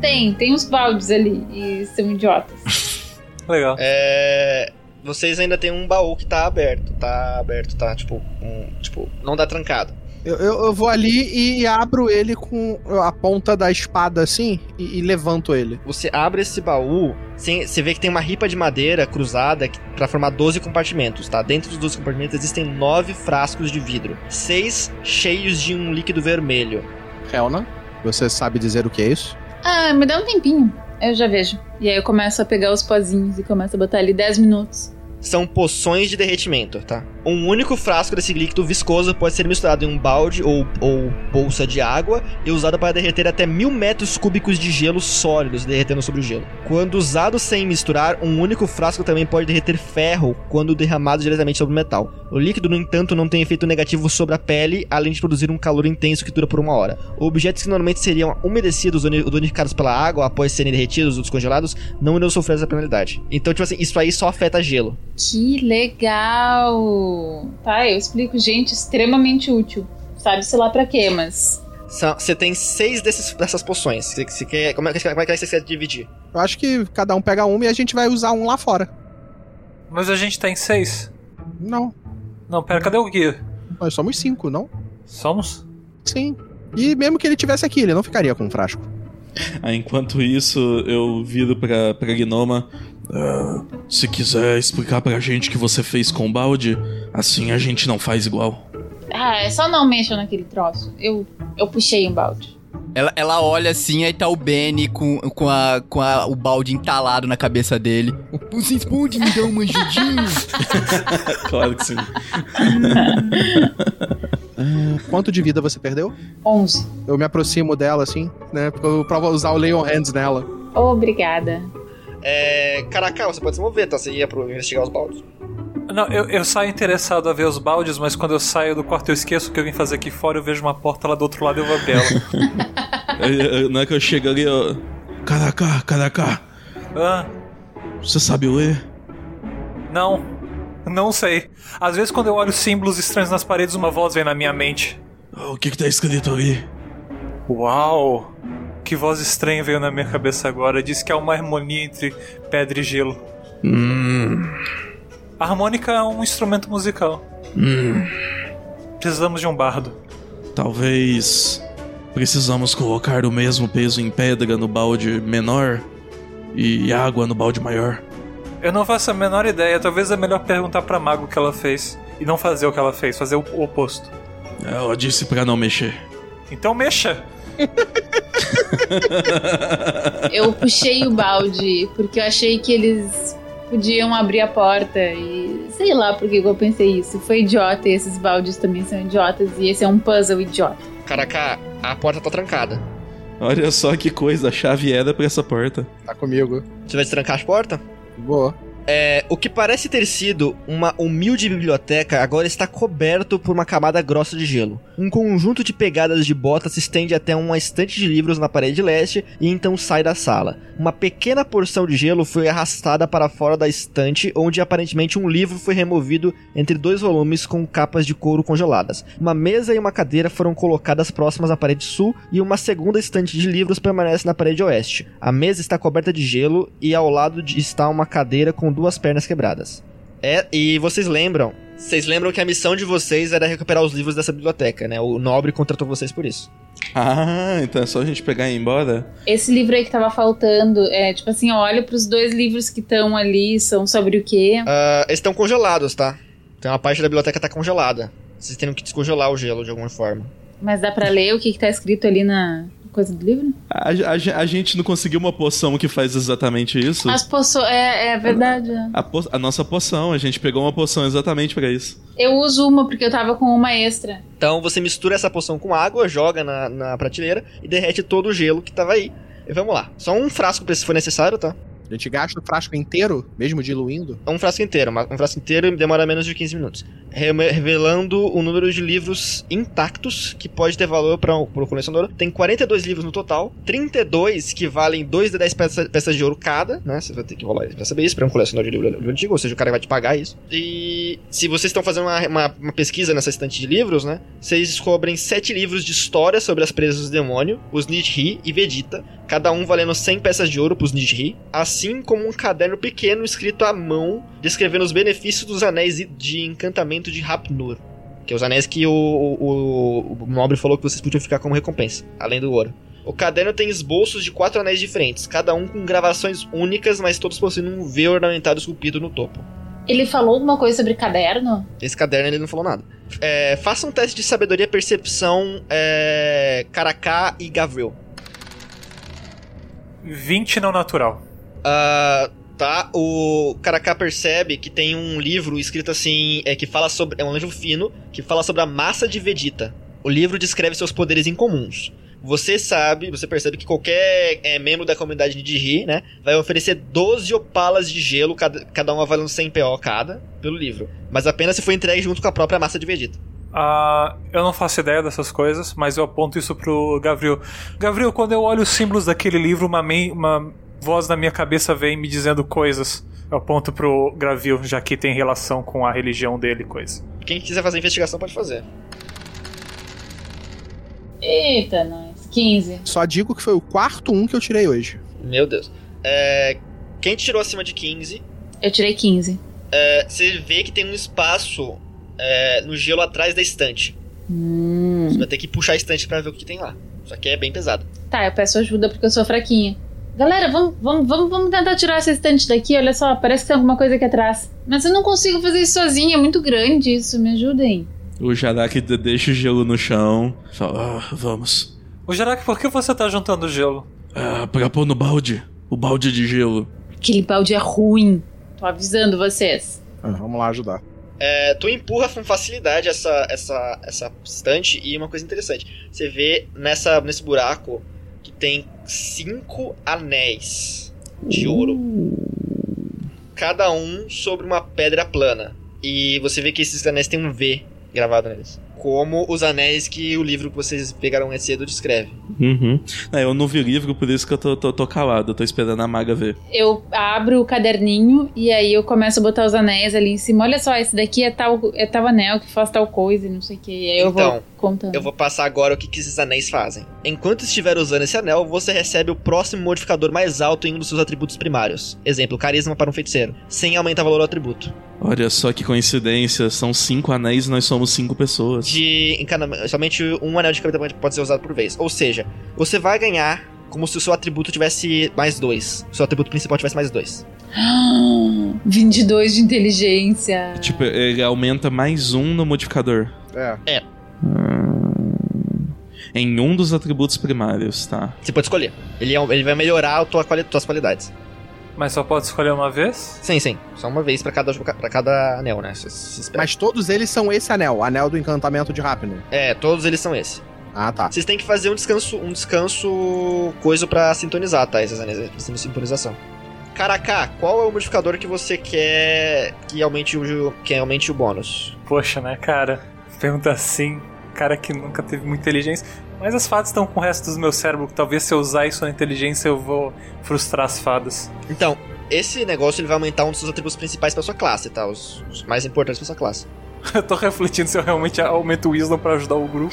Tem, tem uns baldes ali e são idiotas. Legal. É. Vocês ainda tem um baú que tá aberto. Tá aberto, tá tipo. Um, tipo, não dá trancado. Eu, eu, eu vou ali e abro ele com a ponta da espada assim e, e levanto ele. Você abre esse baú, sem- você vê que tem uma ripa de madeira cruzada pra formar 12 compartimentos, tá? Dentro dos 12 compartimentos existem 9 frascos de vidro, seis cheios de um líquido vermelho. Helena, você sabe dizer o que é isso? Ah, me dá um tempinho, eu já vejo. E aí eu começo a pegar os pozinhos e começo a botar ali 10 minutos. São poções de derretimento, tá? Um único frasco desse líquido viscoso pode ser misturado em um balde ou, ou bolsa de água e usado para derreter até mil metros cúbicos de gelo sólidos derretendo sobre o gelo. Quando usado sem misturar, um único frasco também pode derreter ferro quando derramado diretamente sobre o metal. O líquido, no entanto, não tem efeito negativo sobre a pele, além de produzir um calor intenso que dura por uma hora. Objetos que normalmente seriam umedecidos ou danificados pela água após serem derretidos ou descongelados não irão sofrer essa penalidade. Então, tipo assim, isso aí só afeta gelo. Que legal! Tá, eu explico, gente, extremamente útil. Sabe-se lá pra quê, mas. Você tem seis desses, dessas poções. Você, você quer, como, é, que- como é que você quer dividir? Eu acho que cada um pega uma e a gente vai usar um lá fora. Mas a gente tem seis. Não, Não, pera, cadê o guia? nós somos cinco, não? Somos? Sim. E mesmo que ele tivesse aqui, ele não ficaria com um frasco. Aí, enquanto isso, eu viro pra, pra Gnoma. "Ah, se quiser explicar pra gente o que você fez com o balde, assim a gente não faz igual. Ah, é só não mexam naquele troço. Eu, eu puxei um balde. Ela, ela olha assim, aí tá o Benny com, com, a, com a, o balde entalado na cabeça dele. Vocês podem me dar uma ajudinha? claro que sim. Quanto de vida você perdeu? 11. Eu me aproximo dela assim, né? Pra pra usar o Leon Hands nela. Obrigada. É. Caraca, você pode se mover, tá? Você ia pro investigar os baldes. Não, eu, eu saio interessado a ver os baldes, mas quando eu saio do quarto eu esqueço o que eu vim fazer aqui fora, eu vejo uma porta lá do outro lado e eu vou abrir ela. É, é, Na hora que eu chego ali, eu. Caraca, caraca, ah, você sabe ler? não. Não sei. Às vezes quando eu olho símbolos estranhos nas paredes, uma voz vem na minha mente. O que que tá escrito ali? Uau! Que voz estranha veio na minha cabeça agora. Diz que há uma harmonia entre pedra e gelo. Hum. A harmônica é um instrumento musical. Hum. Precisamos de um bardo. Talvez precisamos colocar o mesmo peso em pedra no balde menor e água no balde maior. Eu não faço a menor ideia. Talvez é melhor perguntar pra Mago o que ela fez. E não fazer o que ela fez, fazer o oposto. Ela disse pra não mexer. Então mexa! Eu puxei o balde porque eu achei que eles podiam abrir a porta e sei lá por que eu pensei isso. Foi idiota e esses baldes também são idiotas e esse é um puzzle idiota. Caraca, a porta tá trancada. Olha só que coisa, a chave era pra essa porta. Tá comigo. Você vai destrancar as portas? Boa. É, o que parece ter sido uma humilde biblioteca agora está coberto por uma camada grossa de gelo. Um conjunto de pegadas de botas se estende até uma estante de livros na parede leste e então sai da sala. Uma pequena porção de gelo foi arrastada para fora da estante, onde aparentemente um livro foi removido entre dois volumes com capas de couro congeladas. Uma mesa e uma cadeira foram colocadas próximas à parede sul e uma segunda estante de livros permanece na parede oeste. A mesa está coberta de gelo e ao lado está uma cadeira com duas pernas quebradas. É, e vocês lembram? Vocês lembram que a missão de vocês era recuperar os livros dessa biblioteca, né? O nobre contratou vocês por isso. Ah, então é só a gente pegar e ir embora? Esse livro aí que tava faltando, é tipo assim, olha pros dois livros que estão ali, são sobre o quê? Ah, eles estão congelados, tá? Então a parte da biblioteca tá congelada. Vocês têm que descongelar o gelo de alguma forma. Mas dá pra ler o que, que tá escrito ali na coisa do livro? A, a- a gente não conseguiu uma poção que faz exatamente isso? As poções. É, é verdade. é. A, po- a nossa poção, a gente pegou uma poção exatamente pra isso. Eu uso uma porque eu tava com uma extra. Então você mistura essa poção com água, joga na, na prateleira e derrete todo o gelo que tava aí. E vamos lá. Só um frasco se for necessário, tá? A gente gasta o frasco inteiro, mesmo diluindo. Um frasco inteiro. Um frasco inteiro demora menos de 15 minutos. Re- Revelando o número de livros intactos que pode ter valor para o colecionador. Tem 42 livros no total. 32 que valem 2 de 10 peças, peças de ouro cada, né? Você vai ter que rolar pra saber isso, pra um colecionador de livro, livro antigo. Ou seja, o cara vai te pagar isso. E se vocês estão fazendo uma, uma, uma pesquisa nessa estante de livros, né? Vocês descobrem 7 livros de história sobre as presas do demônio, os Nidhi e Vegeta. Cada um valendo 100 peças de ouro pros Nidhi. Assim como um caderno pequeno escrito à mão, descrevendo os benefícios dos anéis de encantamento de Rapnur. Que é os anéis que o, o, o nobre falou que vocês podiam ficar como recompensa, além do ouro. O caderno tem esboços de quatro anéis diferentes, cada um com gravações únicas, mas todos possuindo um V ornamentado esculpido no topo. Ele falou alguma coisa sobre caderno? Esse caderno ele não falou nada. É, faça um teste de sabedoria e percepção, é, Caraká e Gavril. 20 não natural. Ah, tá, o Caraká percebe que tem um livro escrito assim, é, que fala sobre. É um livro fino, que fala sobre a massa de Vegeta. O livro descreve seus poderes incomuns. Você sabe, você percebe que qualquer é, membro da comunidade de Ri, né, vai oferecer 12 opalas de gelo, cada, cada uma valendo 100 PO cada, pelo livro. Mas apenas se for entregue junto com a própria massa de Vegeta. Ah, eu não faço ideia dessas coisas, mas eu aponto isso pro Gavril. Gavril, quando eu olho os símbolos daquele livro, uma, uma voz na minha cabeça vem me dizendo coisas. Eu aponto pro Gavril, já que tem relação com a religião dele, coisa. Quem quiser fazer investigação pode fazer. Eita, nós. 15. Só digo que foi o quarto um que eu tirei hoje. Meu Deus. É, quem tirou acima de 15, Eu tirei 15. é, você vê que tem um espaço é, no gelo atrás da estante. Hum. Você vai ter que puxar a estante pra ver o que tem lá. Só que é bem pesado. Tá, eu peço ajuda porque eu sou fraquinha. Galera, vamos, vamos, vamos, vamos tentar tirar essa estante daqui. Olha só, parece que tem alguma coisa aqui atrás. Mas eu não consigo fazer isso sozinha, é muito grande isso. Me ajudem. O Jarak de- deixa o gelo no chão. Fala, ah, vamos. O Jarak, por que você tá juntando gelo? Ah, pra pôr no balde. O balde de gelo. Aquele balde é ruim. Tô avisando vocês. Ah, vamos lá ajudar. É, tu empurra com facilidade essa, essa, essa estante e uma coisa interessante. Você vê nessa, nesse buraco tem cinco anéis. de ouro. Cada um sobre uma pedra plana. E você vê que esses anéis têm um V gravado neles. Como os anéis que o livro que vocês pegaram mais cedo descreve. Uhum. É, eu não vi o livro, por isso que eu tô, tô, tô calado. Eu tô esperando a maga ver. Eu abro o caderninho e aí eu começo a botar os anéis ali em cima. Olha só, esse daqui é tal, é tal anel que faz tal coisa e não sei o que. Então, vou contando. Eu vou passar agora o que, que esses anéis fazem. Enquanto estiver usando esse anel, você recebe o próximo modificador mais alto em um dos seus atributos primários. Exemplo, carisma para um feiticeiro. Sem aumentar o valor do atributo. Olha só que coincidência. São cinco anéis e nós somos cinco pessoas. De encanamento. Somente um anel de encanamento pode ser usado por vez. Ou seja, você vai ganhar como se o seu atributo tivesse mais dois. O seu atributo principal tivesse mais dois. 22 de inteligência. Tipo, ele aumenta mais um no modificador. É. Em um dos atributos primários, tá? Você pode escolher. Ele, é um- ele vai melhorar a tua quali tuas qualidades. Mas só pode escolher uma vez? Sim, sim. Só uma vez pra cada, pra cada anel, né? Se, se. Mas todos eles são esse anel, o anel do encantamento de Rapino. É, todos eles são esse. Ah, tá. Vocês têm que fazer um descanso, um descanso coisa pra sintonizar, tá? Esses anéis, pra fazer sintonização. Caraca, qual é o modificador que você quer que aumente o, que aumente o bônus? Poxa, né, cara? Pergunta assim, cara que nunca teve muita inteligência. Mas as fadas estão com o resto do meu cérebro. Talvez se eu usar isso na inteligência eu vou frustrar as fadas. Então, esse negócio ele vai aumentar um dos seus atributos principais pra sua classe, tá? Os, os mais importantes pra sua classe. Eu tô refletindo se eu realmente aumento o Wisdom pra ajudar o grupo.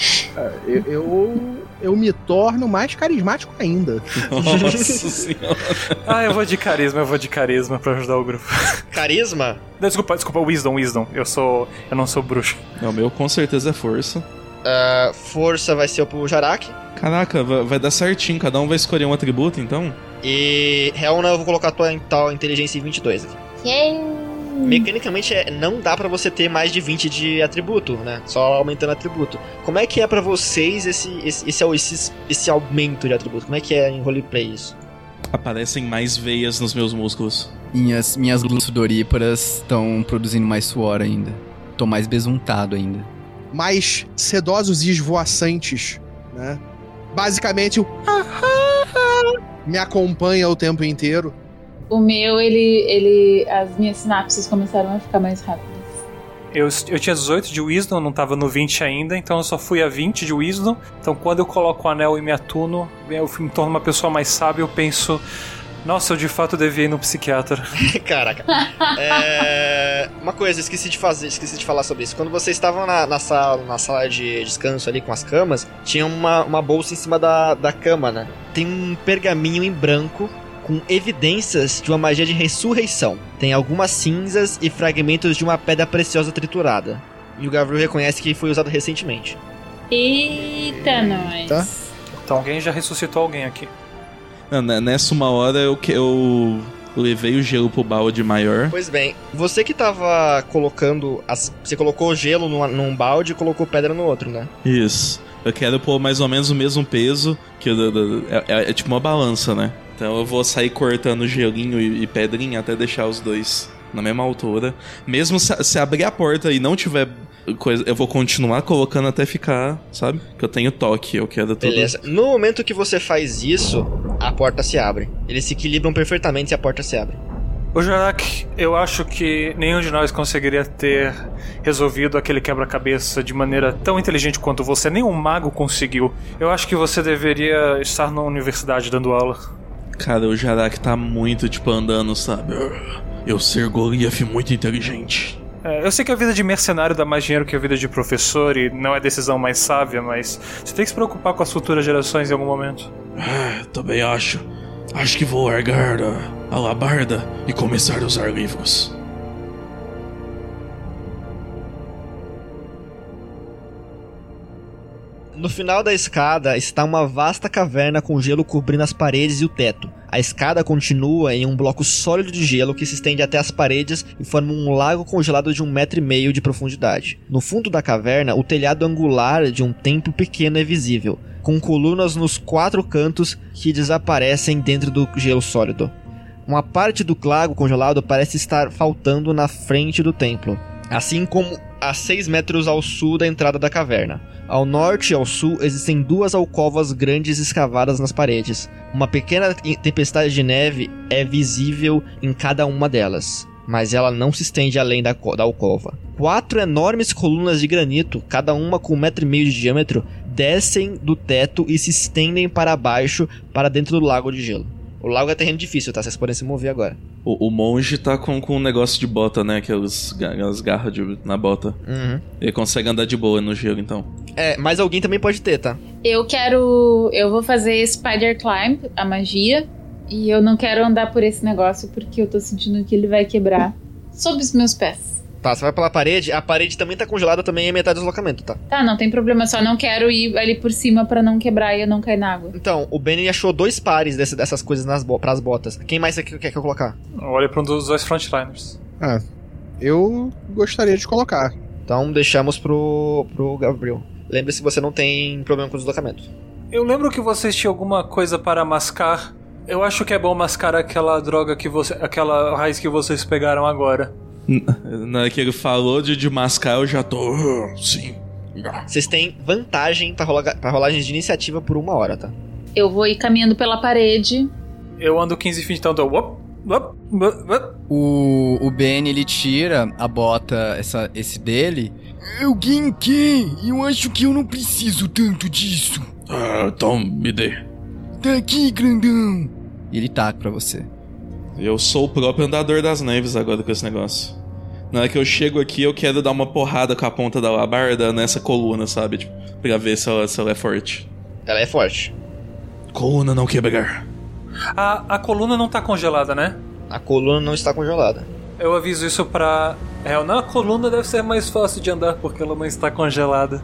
Eu, eu, eu me torno mais carismático ainda. Nossa senhora. Ah, eu vou de carisma, eu vou de carisma pra ajudar o grupo. Carisma? Não, Desculpa, desculpa, Wisdom, Wisdom. Eu sou. Eu não sou bruxo. O meu com certeza é força. ah, força vai ser pro Jarak. Caraca, vai, vai dar certinho. Cada um vai escolher um atributo, então? E Helna, eu vou colocar a tua tal inteligência em 22 aqui. Mecanicamente, é, não dá pra você ter mais de 20 de atributo, né? Só aumentando atributo. Como é que é pra vocês esse, esse, esse, esse, esse aumento de atributo? Como é que é em roleplay isso? Aparecem mais veias nos meus músculos. Minhas, minhas luzes sudoríparas estão produzindo mais suor ainda. Tô mais besuntado ainda. Mais sedosos e esvoaçantes, né? Basicamente, o me acompanha o tempo inteiro. O meu, ele, ele. As minhas sinapses começaram a ficar mais rápidas. Eu, eu tinha 18 de Wisdom, não tava no 20 ainda, então eu só fui a 20 de Wisdom. Então quando eu coloco o anel e me atuno, eu me torno uma pessoa mais sábia, eu penso. Nossa, eu de fato devia ir no psiquiatra. Caraca. É, Uma coisa, esqueci de fazer, esqueci de falar sobre isso. Quando vocês estavam na, na sala, na sala de descanso ali com as camas, tinha uma, uma bolsa em cima da, da cama, né? Tem um pergaminho em branco com evidências de uma magia de ressurreição. Tem algumas cinzas e fragmentos de uma pedra preciosa triturada. E o Gabriel reconhece que foi usado recentemente. Eita, nós. Tá. Então alguém já ressuscitou alguém aqui. Não, né, Nessa uma hora eu, que- eu levei o gelo pro balde maior. Pois bem, você que tava colocando. As, você colocou gelo num, num balde e colocou pedra no outro, né? Isso. Eu quero pôr mais ou menos o mesmo peso, que é, é- é tipo uma balança, né? Então eu vou sair cortando gelinho e, e pedrinha até deixar os dois na mesma altura. Mesmo se, se abrir a porta e não tiver coisa, eu vou continuar colocando até ficar, sabe? Que eu tenho toque, eu quero tudo. Beleza. No momento que você faz isso, a porta se abre. Eles se equilibram perfeitamente e a porta se abre. O Jarak, eu acho que nenhum de nós conseguiria ter resolvido aquele quebra-cabeça de maneira tão inteligente quanto você. Nenhum mago conseguiu. Eu acho que você deveria estar na universidade dando aula. Cara, o Jarak tá muito, tipo, andando, sabe? Eu ser Goliath muito inteligente. É, eu sei que a vida de mercenário dá mais dinheiro que a vida de professor e não é a decisão mais sábia, mas você tem que se preocupar com as futuras gerações em algum momento. Ah, também acho. Acho que vou largar a alabarda e começar a usar livros. No final da escada está uma vasta caverna com gelo cobrindo as paredes e o teto. A escada continua em um bloco sólido de gelo que se estende até as paredes e forma um lago congelado de um metro e meio de profundidade. No fundo da caverna, o telhado angular de um templo pequeno é visível, com colunas nos quatro cantos que desaparecem dentro do gelo sólido. Uma parte do lago congelado parece estar faltando na frente do templo, assim como a 6 metros ao sul da entrada da caverna. Ao norte e ao sul existem duas alcovas grandes escavadas nas paredes. Uma pequena tempestade de neve é visível em cada uma delas, mas ela não se estende além da, da alcova. Quatro enormes colunas de granito, cada uma com um metro e meio de diâmetro, descem do teto e se estendem para baixo para dentro do lago de gelo. O lago é terreno difícil, tá? Vocês podem se mover agora. O, o monge tá com, com um negócio de bota, né? Aquelas, aquelas garras de, na bota. Uhum. Ele consegue andar de boa no gelo, então. É, mas alguém também pode ter, tá? Eu quero. Eu vou fazer Spider Climb, a magia. E eu não quero andar por esse negócio porque eu tô sentindo que ele vai quebrar sob os meus pés. Tá, você vai pela parede, a parede também tá congelada, também é metade do deslocamento, tá? Tá, não tem problema, só não quero ir ali por cima pra não quebrar e eu não cair na água. Então, o Benny achou dois pares desse, dessas coisas nas bo pras botas. Quem mais você quer, quer que eu colocar? Olha pra um dos dois frontliners. Ah, eu gostaria de colocar. Então deixamos pro, pro Gabriel. Lembre-se você não tem problema com o deslocamento. Eu lembro que vocês tinham alguma coisa para mascar. Eu acho que é bom mascar aquela droga que você. aquela raiz que vocês pegaram agora. Na hora que ele falou de, de mascar, eu já tô. "Ah, Sim. Vocês têm vantagem pra, rola, pra rolagens de iniciativa por uma hora, tá? Eu vou ir caminhando pela parede. Eu ando 15 feet, então eu tô. O, o Ben, ele tira a bota, essa, esse dele. Alguém quer? Eu acho que eu não preciso tanto disso. Ah, então me dê. Tá aqui, grandão. E ele taca pra você. Eu sou o próprio andador das neves agora com esse negócio. Na hora que eu chego aqui, eu quero dar uma porrada com a ponta da labarda nessa coluna, sabe? Tipo, pra ver se ela, se ela é forte. Ela é forte. Coluna não quebrar. A, a coluna não tá congelada, né? A coluna não está congelada. Eu aviso isso pra. É, na coluna deve ser mais fácil de andar porque ela não está congelada.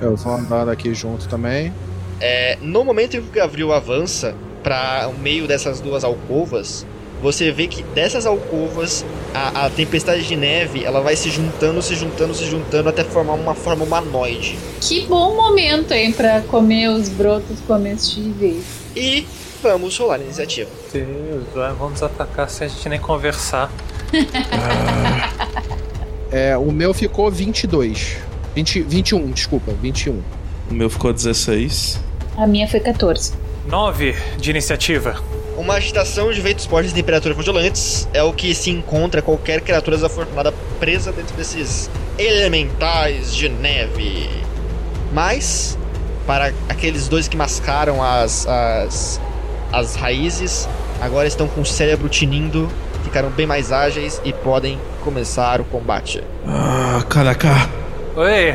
Eu vou andando aqui junto também. É, no momento em que o Gabriel avança para o meio dessas duas alcovas, você vê que dessas alcovas a, a tempestade de neve ela vai se juntando, se juntando, se juntando até formar uma forma humanoide. Que bom momento, hein, pra comer os brotos comestíveis. E vamos rolar a iniciativa. Deus, vamos atacar sem a gente nem conversar. É, o meu ficou 22. 20, 21, desculpa, 21. O meu ficou 16. A minha foi 14. 9 de iniciativa. Uma agitação de ventos fortes de temperatura congelantes é o que se encontra qualquer criatura desafortunada presa dentro desses elementais de neve. Mas, para aqueles dois que mascaram as, as, as raízes, agora estão com o cérebro tinindo, ficaram bem mais ágeis e podem começar o combate. Ah, caraca. Oi!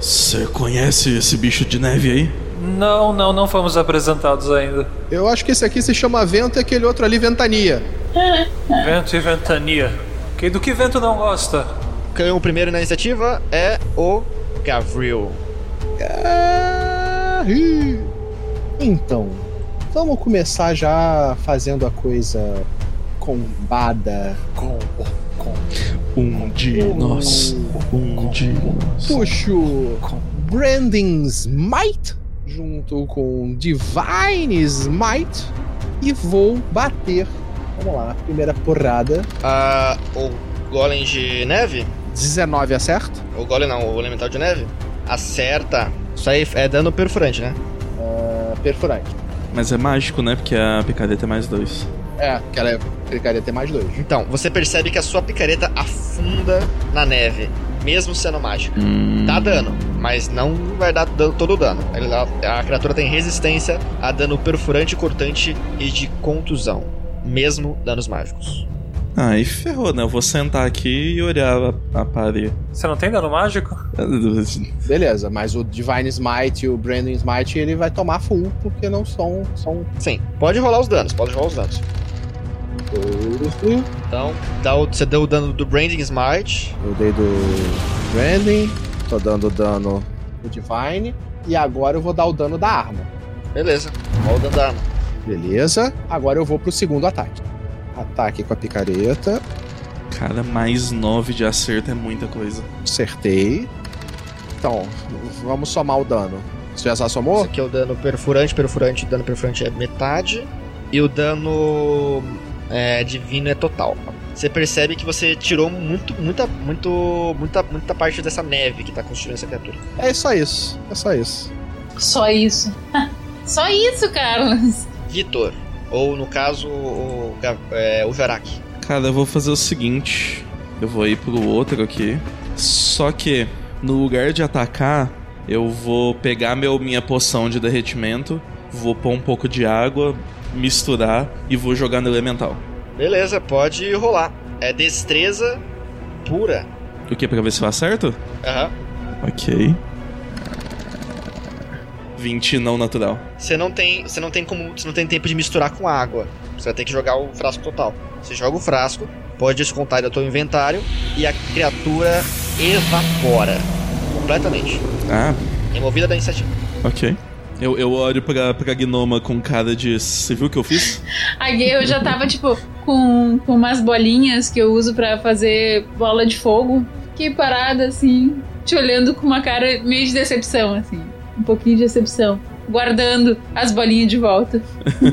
Você conhece esse bicho de neve aí? Não, não, não fomos apresentados ainda. Eu acho que esse aqui se chama vento e aquele outro ali ventania. Vento e ventania. Quem do que vento não gosta? Quem é o primeiro na iniciativa é o Gavril. Então, vamos começar já fazendo a coisa combada. Com, com. Um de nós. Um de nós. Puxo Branding Smite junto com Divine Smite e vou bater. Vamos lá, primeira porrada. Ah, o Golem de neve? 19 acerta. O Golem não, o Elemental de neve? Acerta. Isso aí é dano perfurante, né? Ah, perfurante. Mas é mágico, né? Porque a picareta é mais dois. É, que ela é clicaria ter mais dois. Então, você percebe que a sua picareta afunda na neve, mesmo sendo mágica. Dá dano, mas não vai dar dan- todo o dano. Ela- A criatura tem resistência a dano perfurante, cortante e de contusão, mesmo danos mágicos. Aí ferrou, né? Eu vou sentar aqui e olhar a, a parede. Você não tem dano mágico? Beleza, mas o Divine Smite e o Branding Smite ele vai tomar full porque não são. são Sim, pode rolar os danos, pode rolar os danos. Então, dá o- você deu o dano do Branding Smite. Eu dei do Branding, tô dando dano do Divine. E agora eu vou dar o dano da arma. Beleza, rola o dano da arma. Beleza. Agora eu vou pro segundo ataque. Ataque com a picareta. Cara, mais nove de acerto é muita coisa. Acertei. Então, vamos somar o dano. Você já Esse somou? aqui é o dano perfurante, perfurante, dano perfurante é metade. E o dano é, divino é total. Você percebe que você tirou muito, muita, muito, muita, muita parte dessa neve que tá construindo essa criatura. É só isso. É só isso. Só isso. Só isso, Carlos. Vitor, ou no caso, o, é, o Jarak. Cara, eu vou fazer o seguinte. Eu vou ir pro outro aqui. Só que, no lugar de atacar, eu vou pegar meu, minha poção de derretimento, vou pôr um pouco de água, misturar e vou jogar no elemental. Beleza, pode rolar. É destreza pura. O que? Pra ver se eu acerto? Aham. Ok. 20 não natural. Você não tem, você não tem como, você não tem tempo de misturar com água. Você vai ter que jogar o frasco total. Você joga o frasco, pode descontar do teu inventário e a criatura evapora completamente. Ah, Removida da iniciativa. ok. Eu, eu olho pra, pra Gnoma com cara de. Você viu o que eu fiz? Aí eu já tava, tipo, com, com umas bolinhas que eu uso pra fazer bola de fogo. Fiquei parada, assim, te olhando com uma cara meio de decepção, assim. Um pouquinho de decepção. Guardando as bolinhas de volta.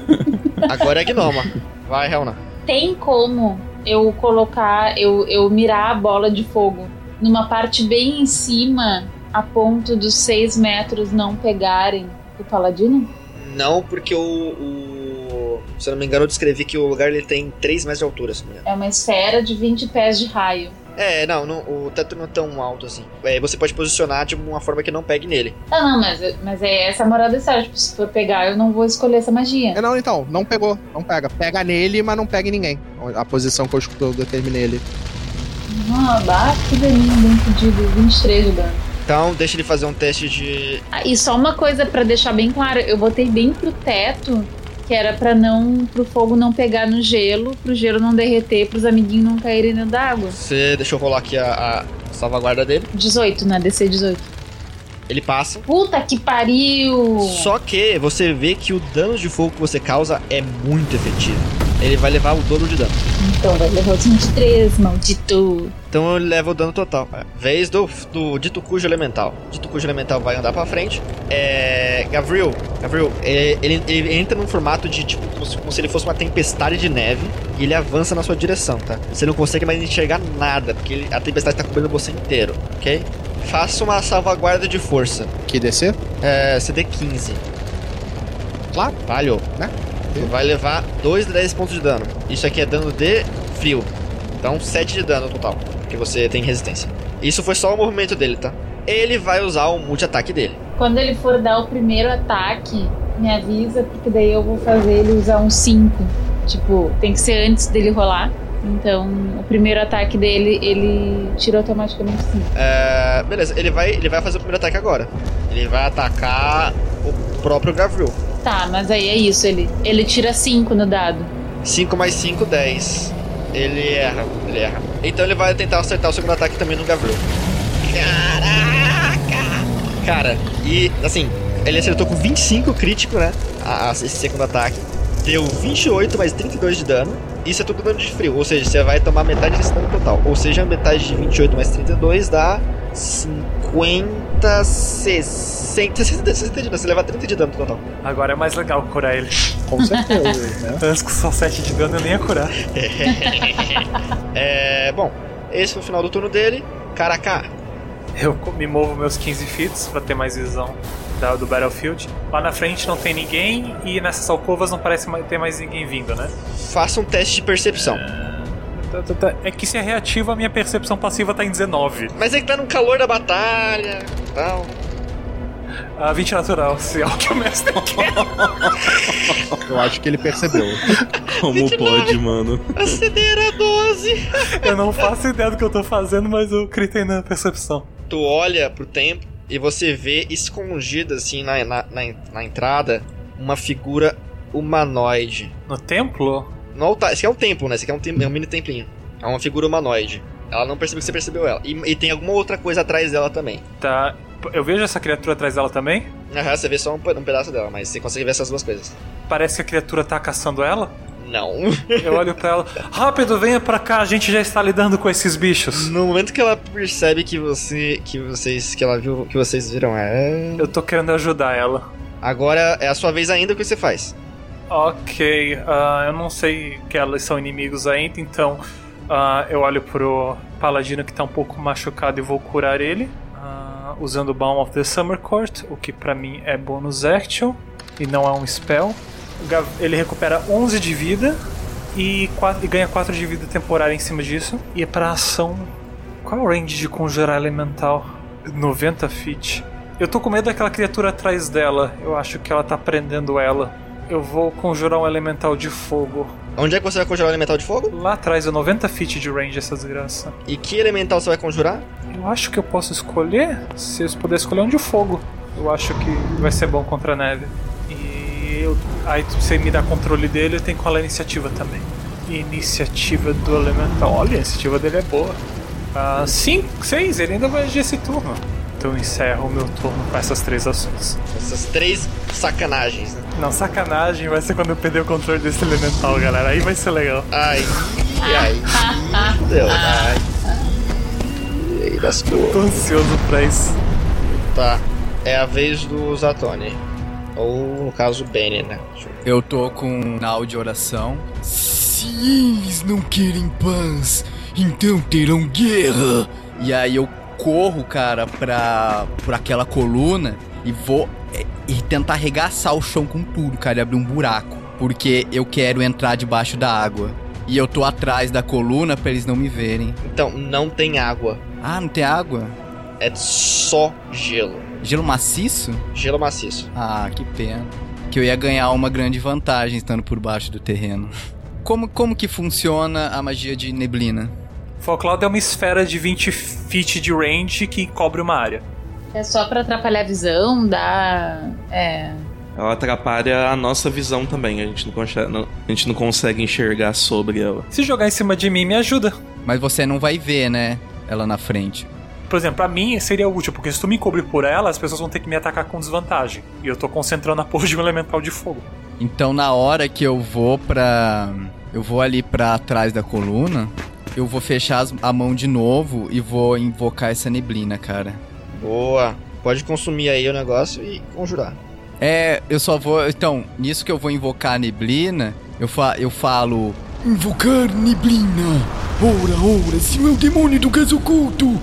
Agora é Gnoma. Vai, Helna. Tem como eu colocar, eu, eu mirar a bola de fogo numa parte bem em cima, a ponto dos seis metros não pegarem o paladino? Não, porque o, o- Se eu não me engano, eu descrevi que o lugar ele tem 3 metros de altura, se não me engano. É uma esfera de 20 pés de raio. É, não, não, o teto não é tão alto assim. É, você pode posicionar de uma forma que não pegue nele. Ah, não, mas, mas é essa a moral da história. Tipo, se for pegar, eu não vou escolher essa magia. É, não, então, não pegou. Não pega. Pega nele, mas não pega em ninguém. A posição que eu, eu determinei ali. Ah, bate que daninho, bem pedido. 23 de dano. Então, deixa ele fazer um teste de. Ah, e só uma coisa pra deixar bem claro, eu botei bem pro teto, que era pra não pro fogo não pegar no gelo, pro gelo não derreter, pros amiguinhos não caírem dentro d'água. Você deixa eu rolar aqui a, a salvaguarda dele. 18, né? DC 18. Ele passa. Puta que pariu! Só que você vê que o dano de fogo que você causa é muito efetivo. Ele vai levar o dobro de dano. Então vai levar os 23, maldito. Então ele leva o dano total. Vez do, do Dito Cujo Elemental. Dito Cujo Elemental vai andar pra frente. É. Gabriel. Gabriel, é, ele, ele entra num formato de tipo como se, como se ele fosse uma tempestade de neve. E ele avança na sua direção, tá? Você não consegue mais enxergar nada, porque ele- a tempestade tá cobrindo você inteiro, ok? Faça uma salvaguarda de força. Que descer? É. CD 15. Claro. Falhou. Né? Vai levar 2 de 10 pontos de dano. Isso aqui é dano de frio. Então 7 de dano total. Porque você tem resistência. Isso foi só o movimento dele, tá? Ele vai usar o multi-ataque dele. Quando ele for dar o primeiro ataque, me avisa, porque daí eu vou fazer ele usar um 5. Tipo, tem que ser antes dele rolar. Então, o primeiro ataque dele, ele tira automaticamente 5. É, beleza, ele vai, ele vai fazer o primeiro ataque agora. Ele vai atacar o próprio Gavril. Tá, mas aí é isso, ele, ele tira 5 no dado. 5 mais 5, 10. Ele erra, ele erra. Então ele vai tentar acertar o segundo ataque também no Gavril. Caraca! Cara, e assim, ele acertou com 25 crítico, né? A- a- esse segundo ataque. Deu 28 mais 32 de dano. Isso é tudo dano de frio, ou seja, você vai tomar metade desse dano total. Ou seja, metade de 28 mais 32 dá 50, 60, 60, 60 de dano. Você leva 30 de dano total. Agora é mais legal curar ele. Com certeza, né? Antes com só 7 de dano eu nem ia curar. É. Bom, esse foi o final do turno dele. Caraca, Eu me movo meus 15 feet pra ter mais visão da- do Battlefield. Lá na frente não tem ninguém e nessas alcovas não parece ter mais ninguém vindo, né? faça um teste de percepção. Tá. É que se é reativo, a minha percepção passiva tá em 19. Mas é que tá no calor da batalha tal. A 20 natural, se é o que o mestre quer. Eu acho que ele percebeu. Como pode, mano? Acender a 12. Eu não faço ideia do que eu tô fazendo, mas eu critei na percepção. Tu olha pro tempo e você vê escondida assim na, na, na, na entrada uma figura humanoide. No templo? No altar. Esse aqui é um templo, né? Esse aqui é um, tem- é um mini templinho. É uma figura humanoide. Ela não percebeu que você percebeu ela. E, e tem alguma outra coisa atrás dela também. Tá. Eu vejo essa criatura atrás dela também. Aham, você vê só um, um pedaço dela, mas você consegue ver essas duas coisas. Parece que a criatura tá caçando ela. Não. Eu olho pra ela. Rápido, venha pra cá, a gente já está lidando com esses bichos. No momento que ela percebe que você. que vocês. que ela viu. que vocês viram é. Eu tô querendo ajudar ela. Agora é a sua vez ainda, o que você faz? Ok, ah, eu não sei que elas são inimigos ainda, então ah, eu olho pro paladino que tá um pouco machucado e vou curar ele. ah, usando o Balm of the Summer Court, o que pra mim é bônus action e não é um spell. Ele recupera 11 de vida e, e ganha 4 de vida temporária em cima disso. E é pra ação. Qual é o range de conjurar elemental? 90 feet. Eu tô com medo daquela criatura atrás dela. Eu acho que ela tá prendendo ela. Eu vou conjurar um elemental de fogo. Onde é que você vai conjurar o elemental de fogo? Lá atrás é 90 feet de range essa desgraça. E que elemental você vai conjurar? Eu acho que eu posso escolher. Se eu puder escolher um de fogo. Eu acho que vai ser bom contra a neve. E eu, aí você me dá controle dele, eu tenho que rolar a iniciativa também. Iniciativa do elemental. Olha, a iniciativa dele é boa. 5, 6, ele ainda vai agir esse turno. Então eu encerro o meu turno com essas três ações. Essas três sacanagens, né? Não, sacanagem vai ser quando eu perder o controle desse elemental, galera. Aí vai ser legal. Ai, ai, deu, ai. E aí, das cores. Tô ansioso pra isso. Tá, é a vez do Zatoni. Ou, no caso, o Benny, né? Eu- tô com um nau de oração. Se eles não querem paz, então terão guerra. E aí eu corro, cara, pra, pra aquela coluna e vou é, e tentar arregaçar o chão com tudo, cara, e abrir um buraco. Porque eu quero entrar debaixo da água. E eu tô atrás da coluna pra eles não me verem. Então, não tem água. Ah, não tem água? É só gelo. Gelo maciço? Gelo maciço. Ah, que pena. Que eu ia ganhar uma grande vantagem estando por baixo do terreno. Como, como que funciona a magia de neblina? Folcloud é uma esfera de 20 feet de range que cobre uma área. É só pra atrapalhar a visão, dá. É. Ela atrapalha a nossa visão também. A gente não consegue, não- a gente não consegue enxergar sobre ela. Se jogar em cima de mim, me ajuda. Mas você não vai ver, né? Ela na frente. Por exemplo, pra mim seria útil, porque se tu me cobrir por ela, as pessoas vão ter que me atacar com desvantagem. E eu tô concentrando a porra de um elemental de fogo. Então na hora que eu vou pra. Eu vou ali pra trás da coluna. Eu vou fechar as- a mão de novo e vou invocar essa neblina, cara. Boa. Pode consumir aí o negócio e conjurar. É, eu só vou. Então, nisso que eu vou invocar a neblina, eu, fa eu falo. Invocar neblina! Ora, ora, se é o demônio do gás oculto!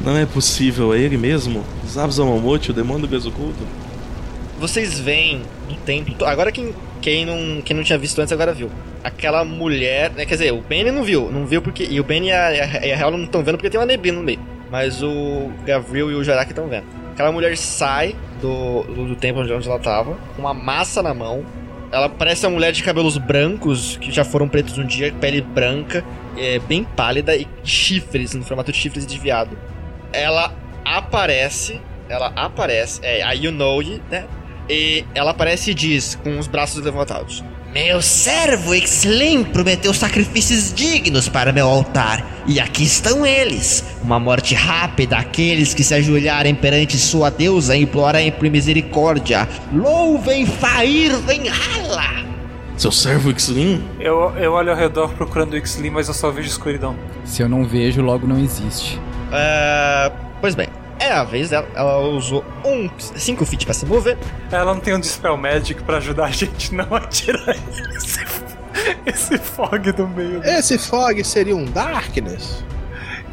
Não é possível, é ele mesmo? Zabzamamote, o demônio do gás oculto? Vocês veem no templo. Agora quem, quem, não, quem não tinha visto antes agora viu. Aquela mulher. Né, quer dizer, o Benny não viu. Não viu porque. E o Benny e a, Hel não estão vendo porque tem uma neblina no meio. Mas o Gavril e o Jarak estão vendo. Aquela mulher sai do, do, do templo onde ela tava, com uma massa na mão. Ela parece uma mulher de cabelos brancos, que já foram pretos um dia, pele branca, é, bem pálida e chifres, no formato de chifres de viado. Ela aparece, ela aparece, é a It, né? E ela aparece e diz, com os braços levantados: Meu servo Exlim prometeu sacrifícios dignos para meu altar, e aqui estão eles. Uma morte rápida àqueles que se ajoelharem perante sua deusa e implorarem por misericórdia. Louvem Fair Venhala! Seu servo Xlin? Eu, eu olho ao redor procurando o X-Lim, mas eu só vejo escuridão. Se eu não vejo, logo não existe. "Ah, Pois bem, é a vez dela. Ela usou um 5 feet pra se mover. Ela não tem um Dispel Magic pra ajudar a gente não a tirar esse, esse fog do meio. Esse fog seria um darkness?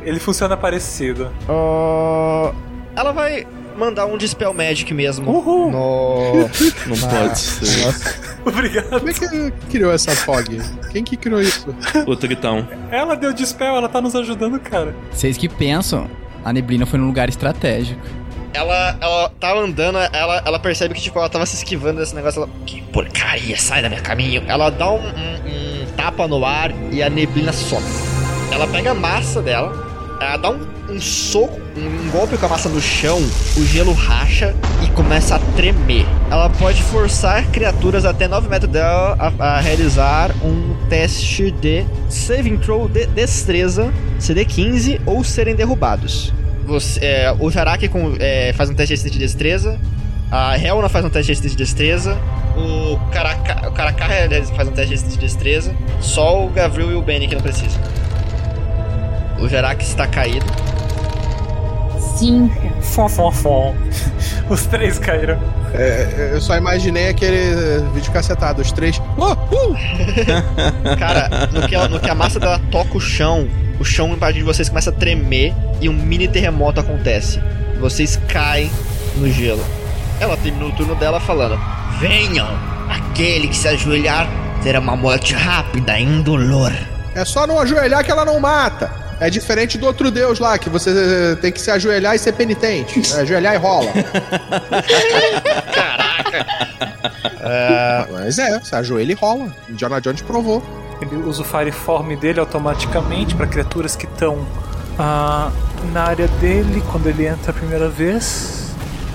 Ele funciona parecido. Ah, ela vai mandar um Dispel Magic mesmo. Uhul. No. Não pode ser. nossa. Obrigado. Como é que criou essa fog? Quem que criou isso? O Tritão. Ela deu Dispel, ela tá nos ajudando, cara. Vocês que pensam, a neblina foi num lugar estratégico. Ela, ela tava andando, ela, ela percebe que tipo, ela tava se esquivando desse negócio. Ela, Que porcaria, sai da meu caminho! ela dá um, um- um tapa no ar e a neblina some. Ela pega a massa dela, ela dá um, um soco, um, golpe com a massa no chão, o gelo racha e começa a tremer. Ela pode forçar criaturas até 9 metros dela a, a realizar um teste de saving throw de destreza, CD 15 ou serem derrubados. Você, é, o Jaraki com- é, faz um teste de destreza, a Helena faz um teste de destreza. O Karaka, o faz um teste de destreza. Só o Gavril e o Benny que não precisam. O Jarak está caído. Cinco. Fom, fom, fom. Os três caíram. É, eu só imaginei aquele vídeo cacetado, os três. Oh, uh! Cara, no que, ela- no que a massa dela toca o chão, o chão embaixo de vocês começa a tremer e um mini terremoto acontece. Vocês caem no gelo. Ela terminou o turno dela falando: Venham! Aquele que se ajoelhar terá uma morte rápida e indolor. É só não ajoelhar que ela não mata. É diferente do outro deus lá, que você tem que se ajoelhar e ser penitente. É, ajoelhar e rola. "Ah, Mas é, se ajoelha e rola. Indiana Jones provou. Ele usa o Fireform dele automaticamente para criaturas que estão ah, na área dele. Quando ele entra a primeira vez,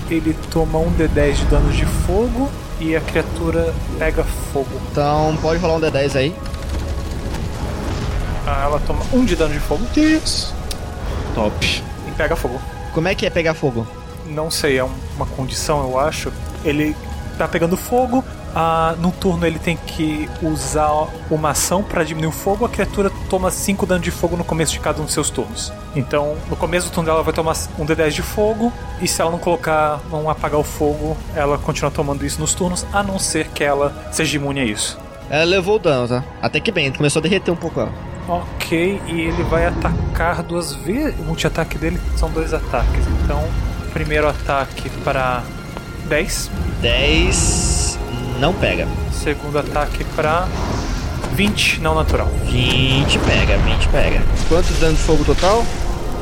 ele toma um D10 de danos de fogo e a criatura pega fogo. Então pode rolar um D10 aí. Ah, ela toma um de dano de fogo Isso. Top. e pega fogo. Como é que é pegar fogo? Não sei, é um- uma condição, eu acho. Ele tá pegando fogo. Ah, no turno ele tem que usar uma ação para diminuir o fogo. A criatura toma 5 dano de fogo no começo de cada um dos seus turnos. Então, no começo do turno dela ela vai tomar um D10 de fogo. E se ela não colocar, não apagar o fogo, ela continua tomando isso nos turnos, a não ser que ela seja imune a isso. Ela levou o dano, tá? Até que bem, começou a derreter um pouco ela. Ok, e ele vai atacar duas vezes. O multi-ataque dele são dois ataques. Então, primeiro ataque para 10. 10 não pega. Segundo ataque pra 20, não natural. 20 pega, 20 pega. Quanto de dano de fogo total?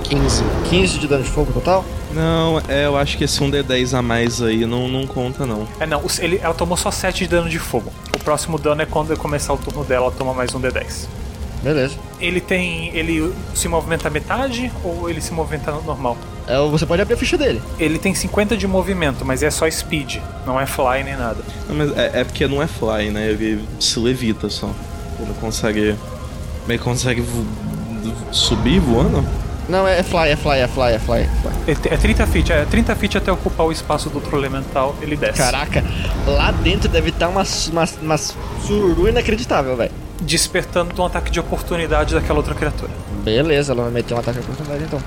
15. 15 de dano de fogo total? Não, é, eu acho que esse um D10 a mais aí não, não conta, não. É, não, ele, ela tomou só 7 de dano de fogo. O próximo dano é quando começar o turno dela, ela toma mais um D10. Beleza. Ele tem. Ele se movimenta metade ou ele se movimenta normal? É, você pode abrir a ficha dele. Ele tem 50 de movimento, mas é só speed, não é fly nem nada. Não, mas é, é porque não é fly, né? Ele se levita só. Ele não consegue. Ele consegue vo- subir voando? Não, é fly, é fly, é fly, é fly. É fly. É, t- é 30 feet, é 30 feet até ocupar o espaço do outro elemental, ele desce. Caraca, lá dentro deve estar uma, uma, uma suru inacreditável, velho. Despertando um ataque de oportunidade daquela outra criatura. Beleza, ela vai meter um ataque de oportunidade então.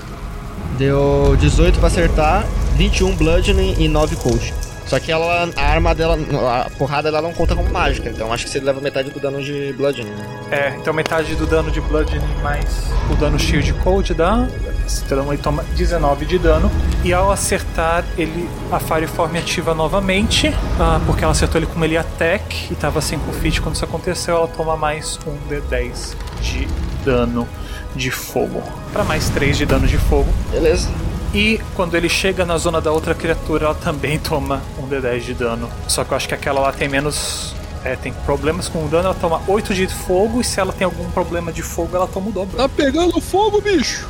Deu 18 pra acertar, 21 bludgeoning e 9 cold. Só que ela, a arma dela, a porrada dela não conta como mágica, então acho que você leva metade do dano de bludgeoning. né? É, então metade do dano de Bludgeoning mais o dano Shield Cold dá. Então ele toma 19 de dano. E ao acertar, ele a Fireform ativa novamente. ah, porque ela acertou ele com melee attack e tava 5 feet quando isso aconteceu. Ela toma mais um D10 de dano de fogo. Para mais 3 de dano de fogo. Beleza. E quando ele chega na zona da outra criatura, ela também toma um D10 de dano. Só que eu acho que aquela lá tem menos. É, tem problemas com o dano, ela toma 8 de fogo, e se ela tem algum problema de fogo, ela toma o dobro. Tá pegando fogo, bicho!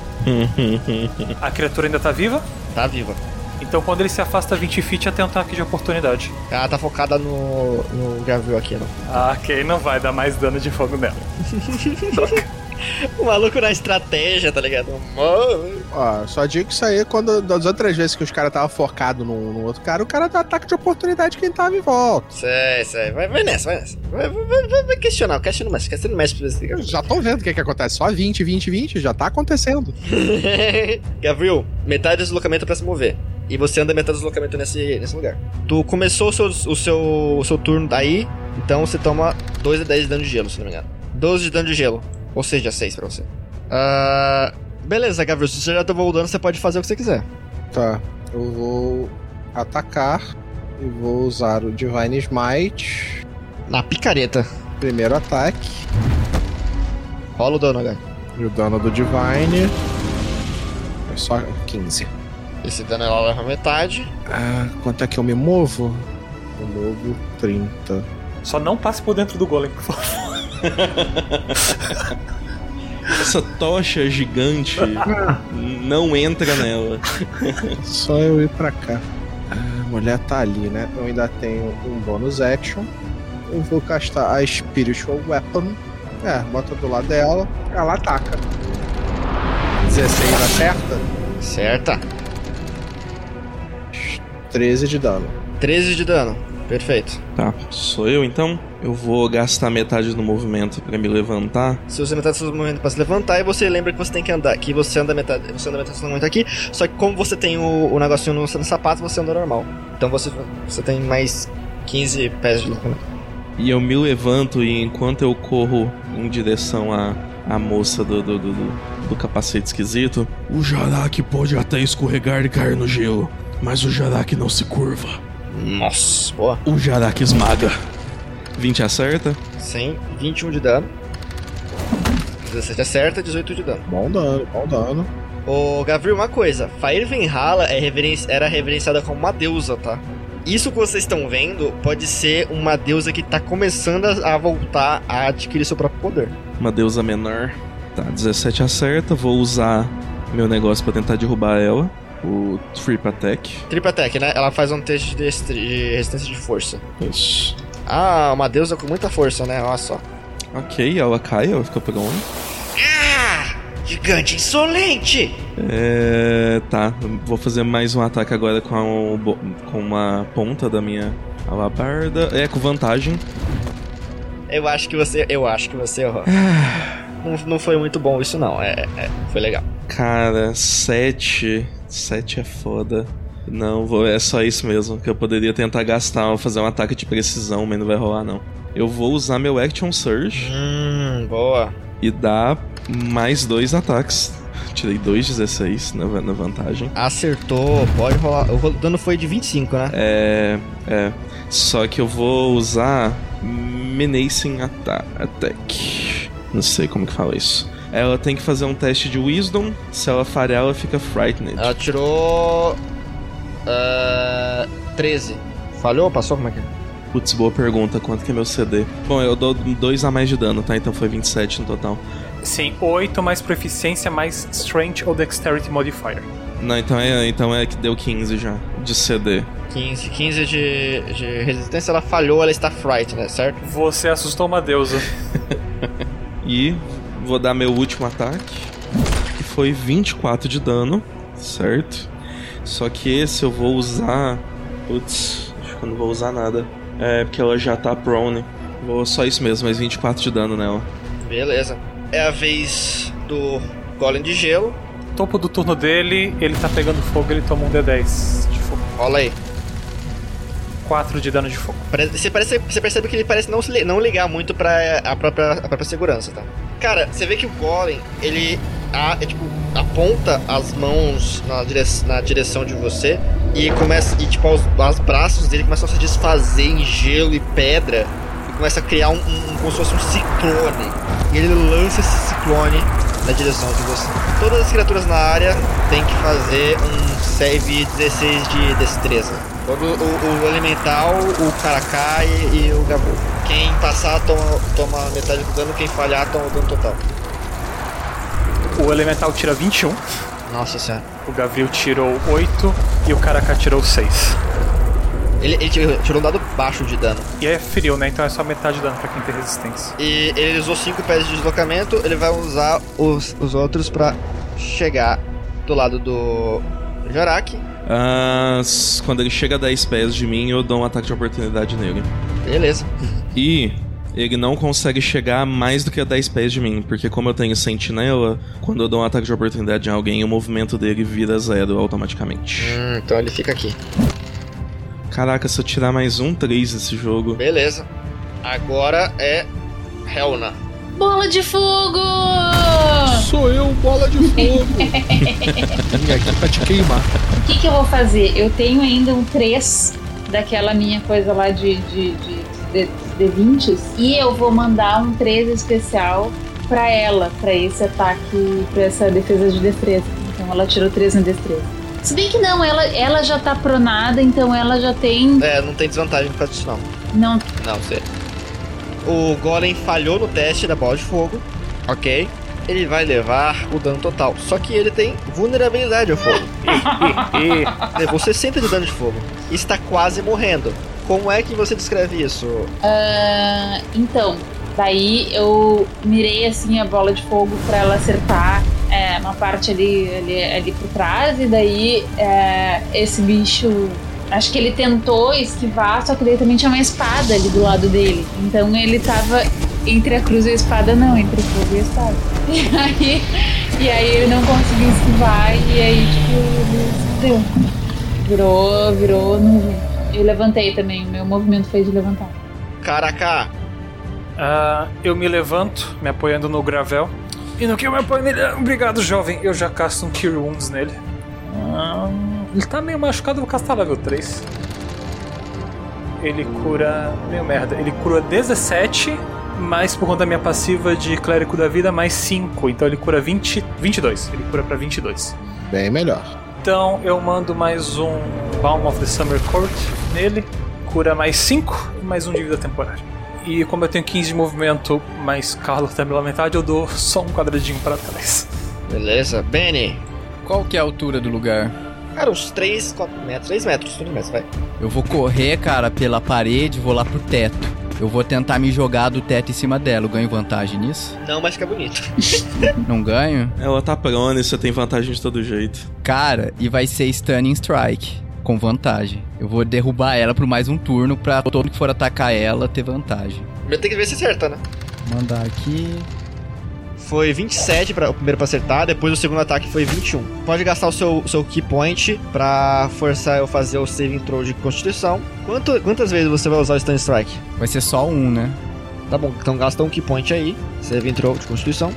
A criatura ainda tá viva, Tá viva. então quando ele se afasta 20 feet, ela tem um ataque de oportunidade. Ela tá focada no, no Gavril aqui, não. Ah, ok, não vai dar mais dano de fogo nela. O maluco na estratégia, tá ligado? Mano. Ó, só digo que isso aí, quando das outras vezes que os caras estavam focados no, no outro cara, o cara dá ataque de oportunidade quem tava em volta. Sei, sei. Vai, vai nessa, vai nessa. Vai, vai, vai, vai- questionar. O Cast não mexe. O não mexe pra você. Já tô vendo o que que acontece. Só 20, 20, 20, já tá acontecendo. Gavril, metade do deslocamento pra se mover. E você anda metade do deslocamento nesse, nesse lugar. Tu começou o seu, o seu, o seu turno daí, então você toma 2 a 10 de dano de gelo, se não me engano. 12 de dano de gelo. Ou seja, 6 pra você. Ah, beleza, Gavril, se você já tomou o dano, você pode fazer o que você quiser. Tá, eu vou atacar e vou usar o Divine Smite. Na picareta. Primeiro ataque. Rola o dano, H. E o dano do Divine é só 15. Esse dano ela leva metade. Ah, quanto é que eu me movo? Eu movo 30. Só não passe por dentro do golem, por favor. Essa tocha gigante não entra nela. Só eu ir pra cá. A mulher tá ali, né? Eu ainda tenho um bônus action. Eu vou castar a Spiritual Weapon. É, bota do lado dela. Ela ataca. 16 acerta. Certa. 13 de dano. 13 de dano. Perfeito. Tá, sou eu então? Eu vou gastar metade do movimento pra me levantar. Se você metade do seu movimento pra se levantar, e você lembra que você tem que andar, que você anda metade, você anda metade do seu movimento aqui, só que como você tem o, o negocinho no, no sapato, você anda normal. Então você, você tem mais 15 pés de deslocamento. E eu me levanto e enquanto eu corro em direção à, à moça do, do, do, do- do capacete esquisito, o Jarak pode até escorregar e cair no gelo, mas o Jarak não se curva. Nossa, boa. O Jarak esmaga. 20 acerta? Sim, 21 de dano. 17 acerta, 18 de dano. Bom dano, bom dano. Ô, Gavril, uma coisa. Fair Venhala é reverenci- era reverenciada como uma deusa, tá? Isso que vocês estão vendo pode ser uma deusa que tá começando a voltar a adquirir seu próprio poder. Uma deusa menor. Tá, 17 acerta. Vou usar meu negócio pra tentar derrubar ela. O Trip Attack. Triple Attack, né? Ela faz um teste de resistência de força. Isso. Ah, uma deusa com muita força, né? Olha só. Ok, ela cai, ela fica pegando. Ah! Gigante insolente! É. Tá, vou fazer mais um ataque agora com, a, com uma ponta da minha alabarda. É, com vantagem. Eu acho que você. Eu acho que você errou. não, não foi muito bom isso, não. É, é, foi legal. Cara, 7. 7 é foda. Não, vou, é só isso mesmo. Que eu poderia tentar gastar, fazer um ataque de precisão, mas não vai rolar não. Eu vou usar meu Action Surge Hum, boa. e dar mais dois ataques. Tirei 2,16 na, na vantagem. Acertou, pode rolar. O dano foi de 25, né? É. É. Só que eu vou usar. Menacing Attack. Não sei como que fala isso. Ela tem que fazer um teste de Wisdom. Se ela falhar, ela fica Frightened. Ela tirou. Ah, 13. Falhou ou passou? Como é que é? Putz, boa pergunta. Quanto que é meu CD? Bom, eu dou 2 a mais de dano, tá? Então foi 27 no total. Sim, 8 mais proficiência mais Strength ou Dexterity Modifier. Não, então é, então é que deu 15 já. De CD. 15. 15 de, de resistência, ela falhou, ela está fright, né? Certo? Você assustou uma deusa. E vou dar meu último ataque. Que foi 24 de dano. Certo? Só que esse eu vou usar. Putz, acho que eu não vou usar nada. É, porque ela já tá prone. Vou só isso mesmo, mais 24 de dano nela. Beleza. É a vez do Golem de Gelo. Topo do turno dele, ele tá pegando fogo, ele toma um D10 de fogo. Rola aí. 4 de dano de fogo. Você, parece, você percebe que ele parece não, se não ligar muito pra a própria, a própria segurança, tá? Cara, você vê que o Golem, ele a- é, tipo, aponta as mãos na, dire, na direção de você e começa. E tipo, os, os braços dele começam a se desfazer em gelo e pedra e começa a criar um, um- como se fosse um ciclone. E ele lança esse ciclone na direção de você. Todas as criaturas na área têm que fazer um save 16 de destreza. Todo o, o elemental, o Karatkai e, e o Gabu. Quem passar toma, toma metade do dano, quem falhar toma o dano total. O elemental tira 21, Nossa senhora. o Gavril tirou 8 e o Karaka tirou 6. Ele, ele tirou um dado baixo de dano. E é frio, né? Então é só metade de dano pra quem tem resistência. E ele usou 5 pés de deslocamento, ele vai usar os, os outros pra chegar do lado do Jorak. Ah, quando ele chega a 10 pés de mim, eu dou um ataque de oportunidade nele. Beleza. E ele não consegue chegar mais do que a 10 pés de mim, porque como eu tenho sentinela, quando eu dou um ataque de oportunidade em alguém, o movimento dele vira zero automaticamente. Hum, então ele fica aqui. Caraca, se eu tirar mais um 3 nesse jogo. Beleza. Agora é Helna. Bola de fogo! Sou eu, bola de fogo. Vim aqui pra te queimar. O que, que eu vou fazer? Eu tenho ainda um 3 daquela minha coisa lá de, de, de, de, de 20 e eu vou mandar um 3 especial pra ela, pra esse ataque, pra essa defesa de destreza. Então ela tirou 3 na destreza. Se bem que não, ela, ela já tá pronada, então ela já tem. É, não tem desvantagem por causa disso não. Não, Não, sei. O Golem falhou no teste da bola de fogo. Ok. Ele vai levar o dano total. Só que ele tem vulnerabilidade ao fogo. Levou 60 de dano de fogo. E está quase morrendo. Como é que você descreve isso? Ah, então, daí eu mirei assim a bola de fogo pra ela acertar é, uma parte ali, ali, ali por trás, e daí é, esse bicho Acho que ele tentou esquivar, só que daí também tinha uma espada ali do lado dele. Então ele tava entre a cruz e a espada, não, entre o fogo e a espada. E aí, e aí ele não conseguiu esquivar e aí, tipo, ele deu. Virou, virou nuvem. Eu levantei também, meu movimento foi de levantar. Caraca, Ah, eu me levanto, me apoiando no gravel. E no que eu me apoio nele? Obrigado, jovem. Eu já casto um Cure Wounds nele. Ah, ele tá meio machucado, eu vou castar level 3. Ele cura. Meio merda. Ele cura 17, mas por conta da minha passiva de clérigo da vida, mais 5. Então ele cura 20, 22. Ele cura pra 22. Bem melhor. Então eu mando mais um Balm of the Summer Court nele, cura mais 5 e mais um de vida temporária. E como eu tenho 15 de movimento, mais Carlos tá pela metade, eu dou só um quadradinho para trás. beleza. Benny, Qual que é a altura do lugar? cara, uns 3, 4 metros, 3 metros, 3 metros, vai. Eu vou correr, cara, pela parede, vou lá pro teto. Eu vou tentar me jogar do teto em cima dela. Eu ganho vantagem nisso? Não, mas fica bonito. Não ganho? Ela tá prona e você tem vantagem de todo jeito. Cara, e vai ser Stunning Strike. Com vantagem. Eu vou derrubar ela por mais um turno pra todo que for atacar ela ter vantagem. Tem que ver se acerta, né? Mandar aqui. Foi 27 para o primeiro pra acertar, depois o segundo ataque foi 21. Pode gastar o seu, seu key point pra forçar eu fazer o saving throw de constituição. Quanto, quantas vezes você vai usar o stun strike? Vai ser só um, né? Tá bom, então gasta um key point aí, saving throw de constituição.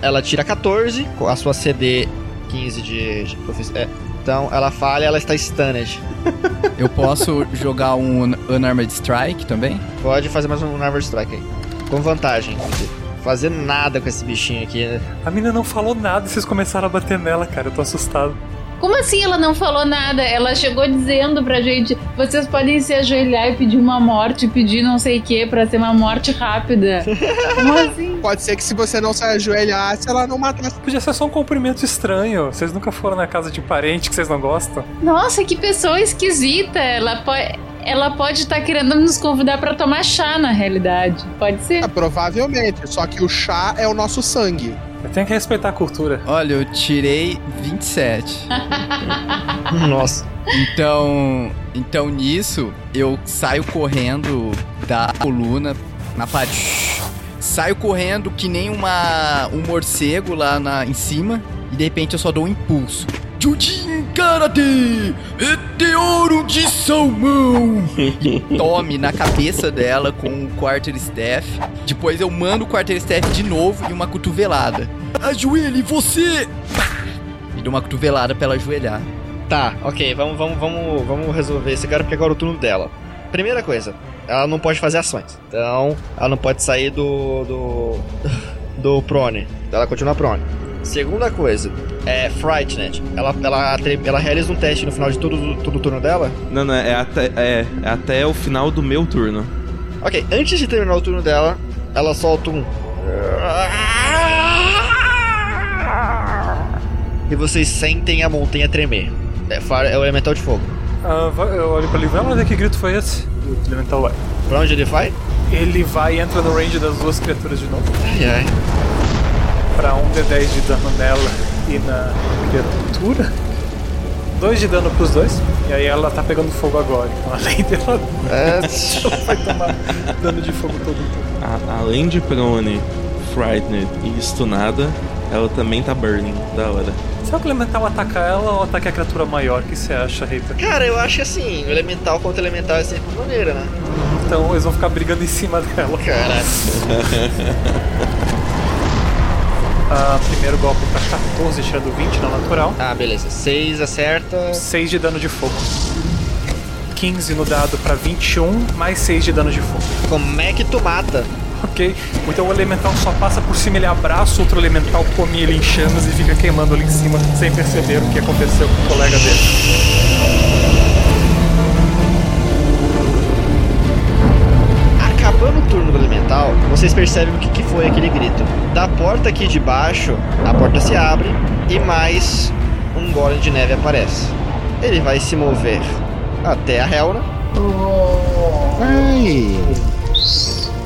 Ela tira 14, com a sua CD 15 de, de é. Então ela falha, ela está stunned. Eu posso jogar um Unarmored Strike também? Pode fazer mais um Nervous Strike aí. Com vantagem. inclusive. Fazer nada com esse bichinho aqui, né? A mina não falou nada e vocês começaram a bater nela, cara. Eu tô assustado. Como assim ela não falou nada? Ela chegou dizendo pra gente: vocês podem se ajoelhar e pedir uma morte, pedir não sei o que pra ser uma morte rápida. Como assim? Pode ser que se você não se ajoelhasse, ela não matasse. Podia ser só um cumprimento estranho. Vocês nunca foram na casa de parente que vocês não gostam? Nossa, que pessoa esquisita. Ela pode. Ela pode estar querendo nos convidar pra tomar chá, na realidade. Pode ser? Ah, provavelmente, só que o chá é o nosso sangue. Eu tenho que respeitar a cultura. Olha, eu tirei 27. Nossa. Então, então nisso eu saio correndo da coluna na parede. Saio correndo que nem uma um morcego lá na, em cima e de repente eu só dou um impulso. Karate! Meteoro de salmão! E tome na cabeça dela com o Quarter Staff. Depois eu mando o Quarter Staff de novo e uma cotovelada. Ajoelhe você! E dou uma cotovelada pra ela ajoelhar. Tá, ok, vamos, vamos, vamos, vamos resolver esse cara porque agora é o turno dela. Primeira coisa, ela não pode fazer ações. Então, ela não pode sair do. do. do prone. Ela continua prone. Segunda coisa, é Frightened. Ela, ela, ela realiza um teste no final de todo, todo o turno dela. Não, não, é até, é, é até o final do meu turno. Ok, antes de terminar o turno dela, ela solta um. E vocês sentem a montanha tremer. É, é o elemental de fogo. Ah, eu olho pra ele, vamos ver que grito foi esse? O Elemental vai. Pra onde ele vai? Ele vai e entra no range das duas criaturas de novo. Ai ai. Pra 1d10 de dano nela e na criatura. 2 de dano pros dois. E aí ela tá pegando fogo agora. Então além dela, É. ela vai tomar dano de fogo todo o tempo. A- além de prone, frightened e stunada, ela também tá burning. Da hora. Será que o elemental ataca ela ou ataca a criatura maior? O que você acha, Rita? Cara, eu acho assim, o elemental contra elemental é sempre maneira, né? Então eles vão ficar brigando em cima dela. Caralho. Ah, primeiro golpe pra 14, tirando 20 na natural. Ah, beleza. 6 acerta. 6 de dano de fogo. 15 no dado pra 21, mais 6 de dano de fogo. Como é que tu mata? Ok? Então o elemental só passa por cima, ele abraça outro elemental, come ele em chamas e fica queimando ali em cima, sem perceber o que aconteceu com o colega dele. Acabando o turno do elemental, vocês percebem o que, que foi aquele grito. Da porta aqui de baixo, a porta se abre e mais um golem de neve aparece. Ele vai se mover até a Helna Ai,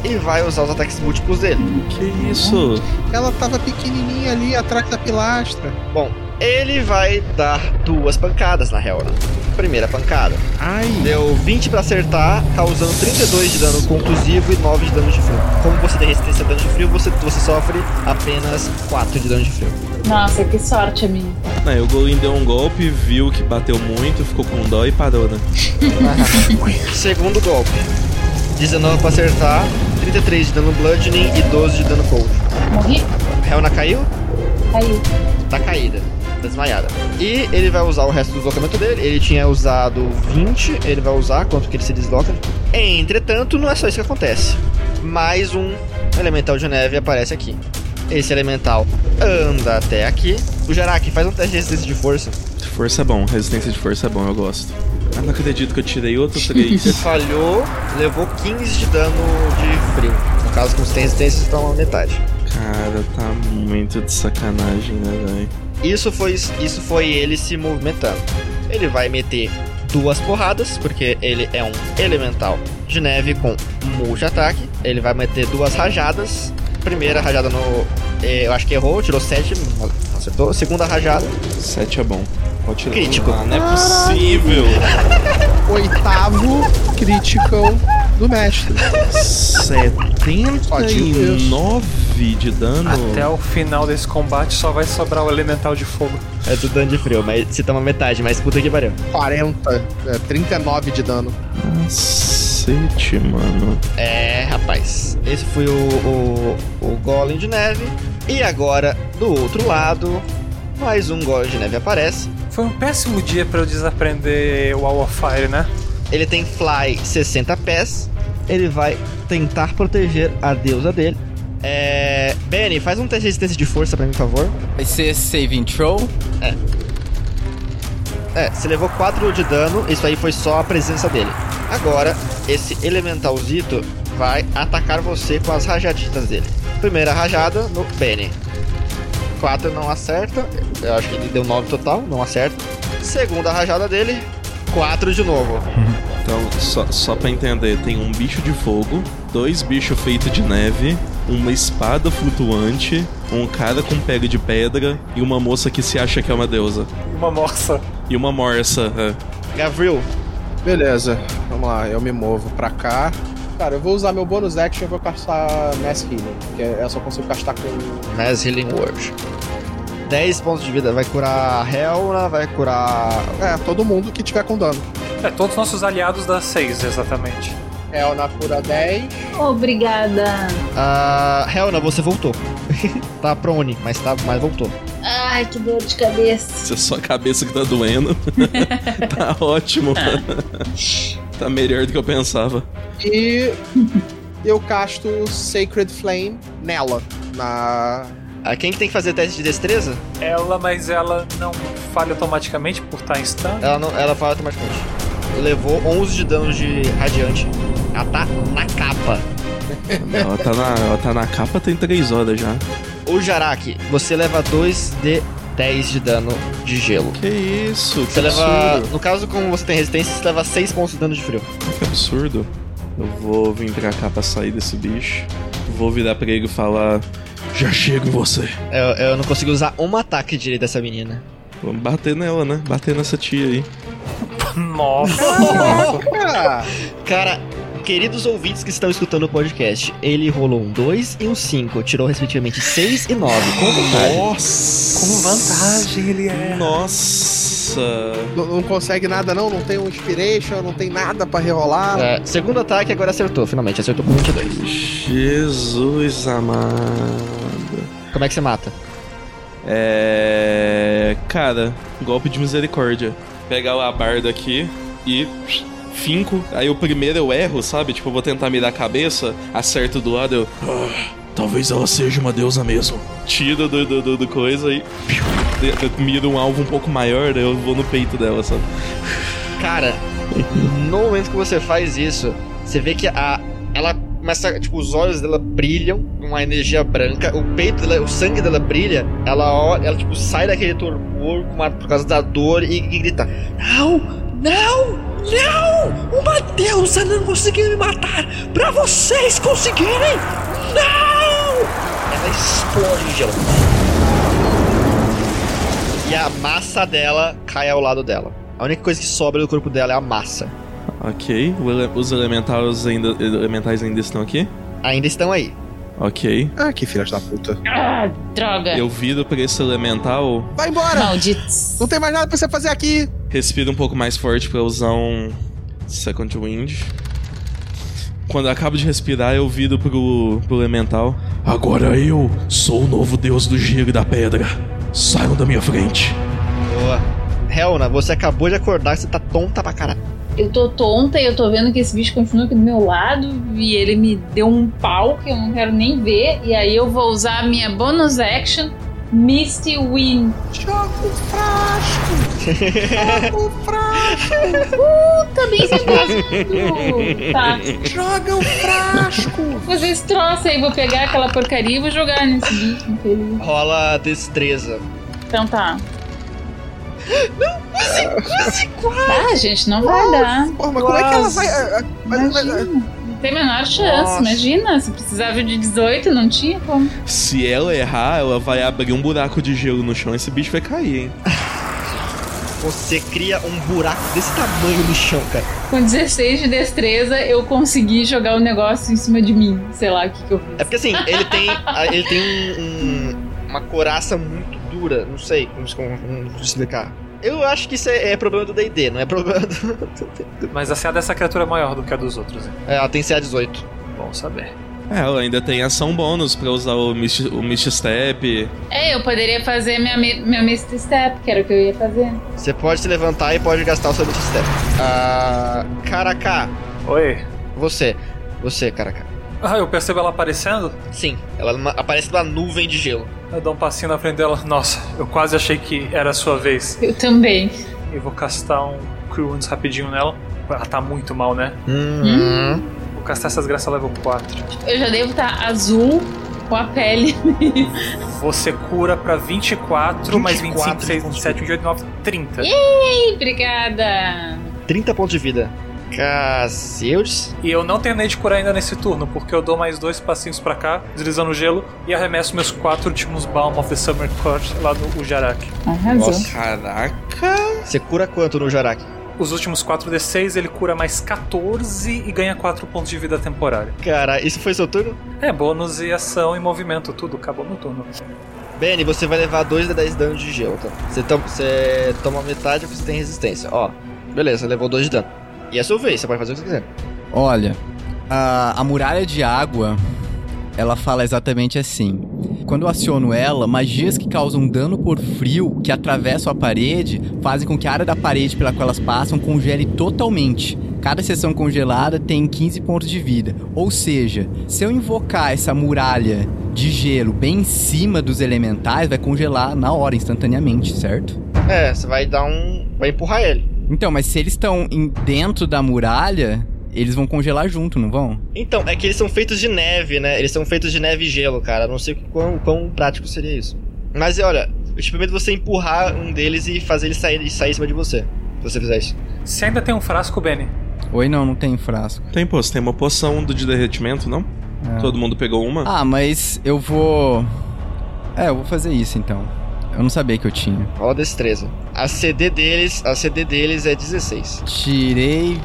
e vai usar os ataques múltiplos dele. Que isso? ela tava pequenininha ali atrás da pilastra. Bom, ele vai dar duas pancadas na Helna. Primeira pancada. Ai. Deu 20 pra acertar, causando 32 de dano contusivo e 9 de dano de frio. Como você tem resistência a dano de frio, você, você sofre apenas 4 de dano de frio. Nossa, que sorte a minha. Aí o Golem deu um golpe, viu que bateu muito, ficou com dó e parou, né? Segundo golpe. 19 pra acertar, 33 de dano bludgeoning e 12 de dano cold. Morri? Helena caiu? Caiu. Tá caída. Desmaiada. E ele vai usar o resto do deslocamento dele. Ele tinha usado 20, ele vai usar quanto que ele se desloca. Entretanto, não é só isso que acontece. Mais um elemental de neve aparece aqui. Esse elemental anda até aqui. O Jarak faz um teste de resistência de força. Força é bom, resistência de força é bom, eu gosto. Ah, não acredito que eu tirei outro 3. Você falhou, levou 15 de dano de frio. No caso, tem resistência, você toma metade. Cara, tá muito de sacanagem, né, velho? Isso foi, isso foi ele se movimentando. Ele vai meter duas porradas, porque ele é um elemental de neve com multi-ataque. Ele vai meter duas rajadas. Primeira rajada no. eh, Eu acho que errou, tirou 7, acertou. Segunda rajada, 7 é bom. Pode tirar. Crítico. Ah, não é possível. Oitavo critical do mestre. 79 de dano. Até o final desse combate só vai sobrar o elemental de fogo. é tudo dano de frio, mas você toma metade, mas puta que pariu. 40, é, 39 de dano. Cacete, mano. É, rapaz. Esse foi o, o, o Golem de Neve. E agora, do outro lado, mais um Golem de Neve aparece. Foi um péssimo dia pra eu desaprender o Wall of Fire, né? Ele tem Fly 60 pés. Ele vai tentar proteger a deusa dele. É. Benny, faz um teste de resistência de força pra mim, por favor. Vai ser saving throw. É, você levou 4 de dano, isso aí foi só a presença dele. Agora, esse elementalzito vai atacar você com as rajaditas dele. Primeira rajada no Benny. 4 não acerta, eu acho que ele deu 9 total, não acerta. Segunda rajada dele, 4 de novo. Então, só, só pra entender, tem um bicho de fogo, dois bichos feitos de neve, uma espada flutuante, um cara com pega de pedra e uma moça que se acha que é uma deusa. Uma morsa. E uma morsa. é. Gavril, Beleza, vamos lá, eu me movo pra cá. Cara, eu vou usar meu bônus action e vou castar Mass Healing, que é- eu só consigo castar com. Mass Healing Word. 10 pontos de vida, vai curar a Helena, vai curar. É, todo mundo que tiver com dano. É, todos nossos aliados dá 6, exatamente. É, na cura 10. Obrigada. A Helena, você voltou. tá prone, mas, tá, mas voltou. Ai, que dor de cabeça. Se é só a cabeça que tá doendo. tá ótimo. tá melhor do que eu pensava. E eu casto Sacred Flame nela. Na. Ah, quem que tem que fazer teste de destreza? Ela, mas ela não falha automaticamente por estar em stun. Ela, não, ela fala automaticamente. Levou 11 de dano de radiante. Ela tá na capa. Ela tá na, ela tá na capa tem 3 horas já. O Jarak, você leva 2 de 10 de dano de gelo. Que isso? Que Você leva. absurdo. No caso, como você tem resistência, você leva 6 pontos de dano de frio. Que absurdo. Eu vou vir pra cá pra sair desse bicho. Vou virar pra ele e falar. Já chego em você. Eu, eu não consigo usar um ataque direito dessa menina. Vamos bater nela, né? Bater nessa tia aí. Nossa. Cara, queridos ouvintes que estão escutando o podcast, ele rolou um 2 e um 5. Tirou respectivamente 6 e 9. Com vantagem. Nossa! Com vantagem ele é. Nossa! Não, não consegue nada, não? Não tem um Inspiration, não tem nada pra rerolar. É, segundo ataque, agora acertou, finalmente. Acertou com 22. Jesus amado. Como é que você mata? É. Cara, golpe de misericórdia. Pegar a barda aqui e. Finco. Aí o primeiro eu erro, sabe? Tipo, eu vou tentar mirar a cabeça, acerto do lado, eu. "Ah, talvez ela seja uma deusa mesmo. Tiro do, do, do, do coisa e. Miro um alvo um pouco maior, daí eu vou no peito dela, sabe? Cara, no momento que você faz isso, você vê que a. Ela começa. Tipo, os olhos dela brilham com uma energia branca, o peito dela, o sangue dela brilha, ela olha, ela tipo sai daquele torpor por causa da dor e, e grita: Não! Não! Não! Uma deusa não conseguiu me matar! Pra vocês conseguirem! Não! Ela explode gelo. E a massa dela cai ao lado dela. A única coisa que sobra do corpo dela é a massa. Ok. Os elementais ainda, elementais ainda estão aqui? Ainda estão aí. Ok. Ah, que filha da puta. Ah, droga. Eu viro pra esse elemental, Vai embora! Malditos. Não tem mais nada pra você fazer aqui! respiro um pouco mais forte pra usar um Second Wind. Quando eu acabo de respirar, eu viro pro, pro elemental. Agora eu sou o novo deus do gelo e da pedra. Saiam da minha frente. Boa. Helna, você acabou de acordar, você tá tonta pra caralho. Eu tô tonta e eu tô vendo que esse bicho continua aqui do meu lado e ele me deu um pau que eu não quero nem ver. E aí eu vou usar a minha bonus action, Misty Wind. Joga o frasco! Joga o frasco! Também isso mesmo. Tá. Joga o frasco! Vou fazer esse troço aí, vou pegar aquela porcaria e vou jogar nesse bicho infeliz. Rola destreza. Então tá. Ah, gente, não vai dar. Porra, mas como é que ela vai. mas- mas- Imagina. Não tem a menor chance, Nossa. imagina. Se precisava de 18, não tinha como. Se ela errar, ela vai abrir um buraco de gelo no chão e esse bicho vai cair, hein? Você cria um buraco desse tamanho no chão, cara. Com 16 de destreza, eu consegui jogar o negócio em cima de mim. Sei lá o que, que eu fiz. É porque assim, ele tem, a- ele tem um- um- uma coraça muito dura. Não sei como, como, como explicar. Eu acho que isso é, é problema do D&D, não é problema do... Mas a CA dessa criatura é maior do que a dos outros, hein? É, ela tem CA18. Bom saber. É, ela ainda tem ação bônus pra usar o Mist, o Mist Step. É, eu poderia fazer minha, mi- minha Misty Step, que era o que eu ia fazer. Você pode se levantar e pode gastar o seu Beat Step. Ah, Caraca, Oi. você. Você, Caraca. Ah, eu percebo ela aparecendo? Sim, ela aparece numa nuvem de gelo. Eu dou um passinho na frente dela. Nossa, eu quase achei que era a sua vez. Eu também. E vou castar um Cure Wounds rapidinho nela. Ela tá muito mal, né? Uhum. Vou castar essas graças level 4. Eu já devo estar azul com a pele. Você cura pra 24, mais 25, 24 6, pontos de 27, 28, 29, 30. Ih, obrigada. 30 pontos de vida. Cacildes. E eu não terminei de curar ainda nesse turno, porque eu dou mais dois passinhos pra cá, deslizando o gelo, e arremesso meus quatro últimos Balm of the Summer Court lá no Ujarak. Arrasou. Caraca! Você cura quanto no Jarak? Os últimos 4d6 ele cura mais 14 e ganha 4 pontos de vida temporária. Cara, isso foi seu turno? É, bônus e ação e movimento, tudo, acabou no turno. Benny, você vai levar 2 de 10 dano de gelo, tá? Você, toma- você toma metade porque você tem resistência. Ó, beleza, levou 2 de dano. E é sua vez, você pode fazer o que você quiser. Olha, a, a muralha de água, ela fala exatamente assim. Quando eu aciono ela, magias que causam dano por frio, que atravessam a parede, fazem com que a área da parede pela qual elas passam congele totalmente. Cada seção congelada tem 15 pontos de vida. Ou seja, se eu invocar essa muralha de gelo bem em cima dos elementais, vai congelar na hora, instantaneamente, certo? É, você vai dar um. Vai empurrar ele. Então, mas se eles estão dentro da muralha, eles vão congelar junto, não vão? Então, é que eles são feitos de neve, né? Eles são feitos de neve e gelo, cara. Não sei quão, quão prático seria isso. Mas olha, eu te prometo você empurrar um deles e fazer ele sair, e sair em cima de você. Se você fizer isso. Se ainda tem um frasco, Benny, Oi, não, não tem frasco. Tem, pô, você tem uma poção do de derretimento, não? É. Todo mundo pegou uma? Ah, mas eu vou. É, eu vou fazer isso então. Eu não sabia que eu tinha. Rola destreza. A CD deles, a CD deles é 16. Tirei.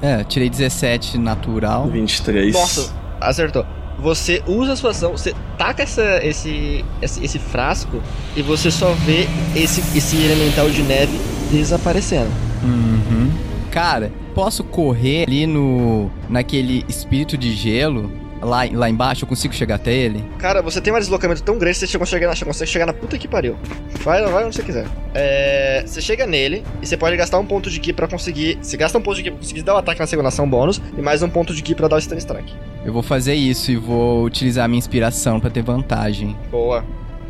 É, tirei 17 natural. 23. Nossa, acertou. Você usa a sua ação, você taca essa, esse, esse, esse frasco e você só vê esse, esse elemental de neve desaparecendo. Uhum. Cara, posso correr ali no. naquele espírito de gelo? Lá, lá embaixo, eu consigo chegar até ele? Cara, você tem um deslocamento tão grande que você consegue chegar na, consegue chegar na puta que pariu. Vai, vai onde você quiser. É, você chega nele e você pode gastar um ponto de ki pra conseguir. Você gasta um ponto de ki pra conseguir dar o ataque na segunda ação bônus e mais um ponto de ki pra dar o stun strike. Eu vou fazer isso e vou utilizar a minha inspiração pra ter vantagem. Boa.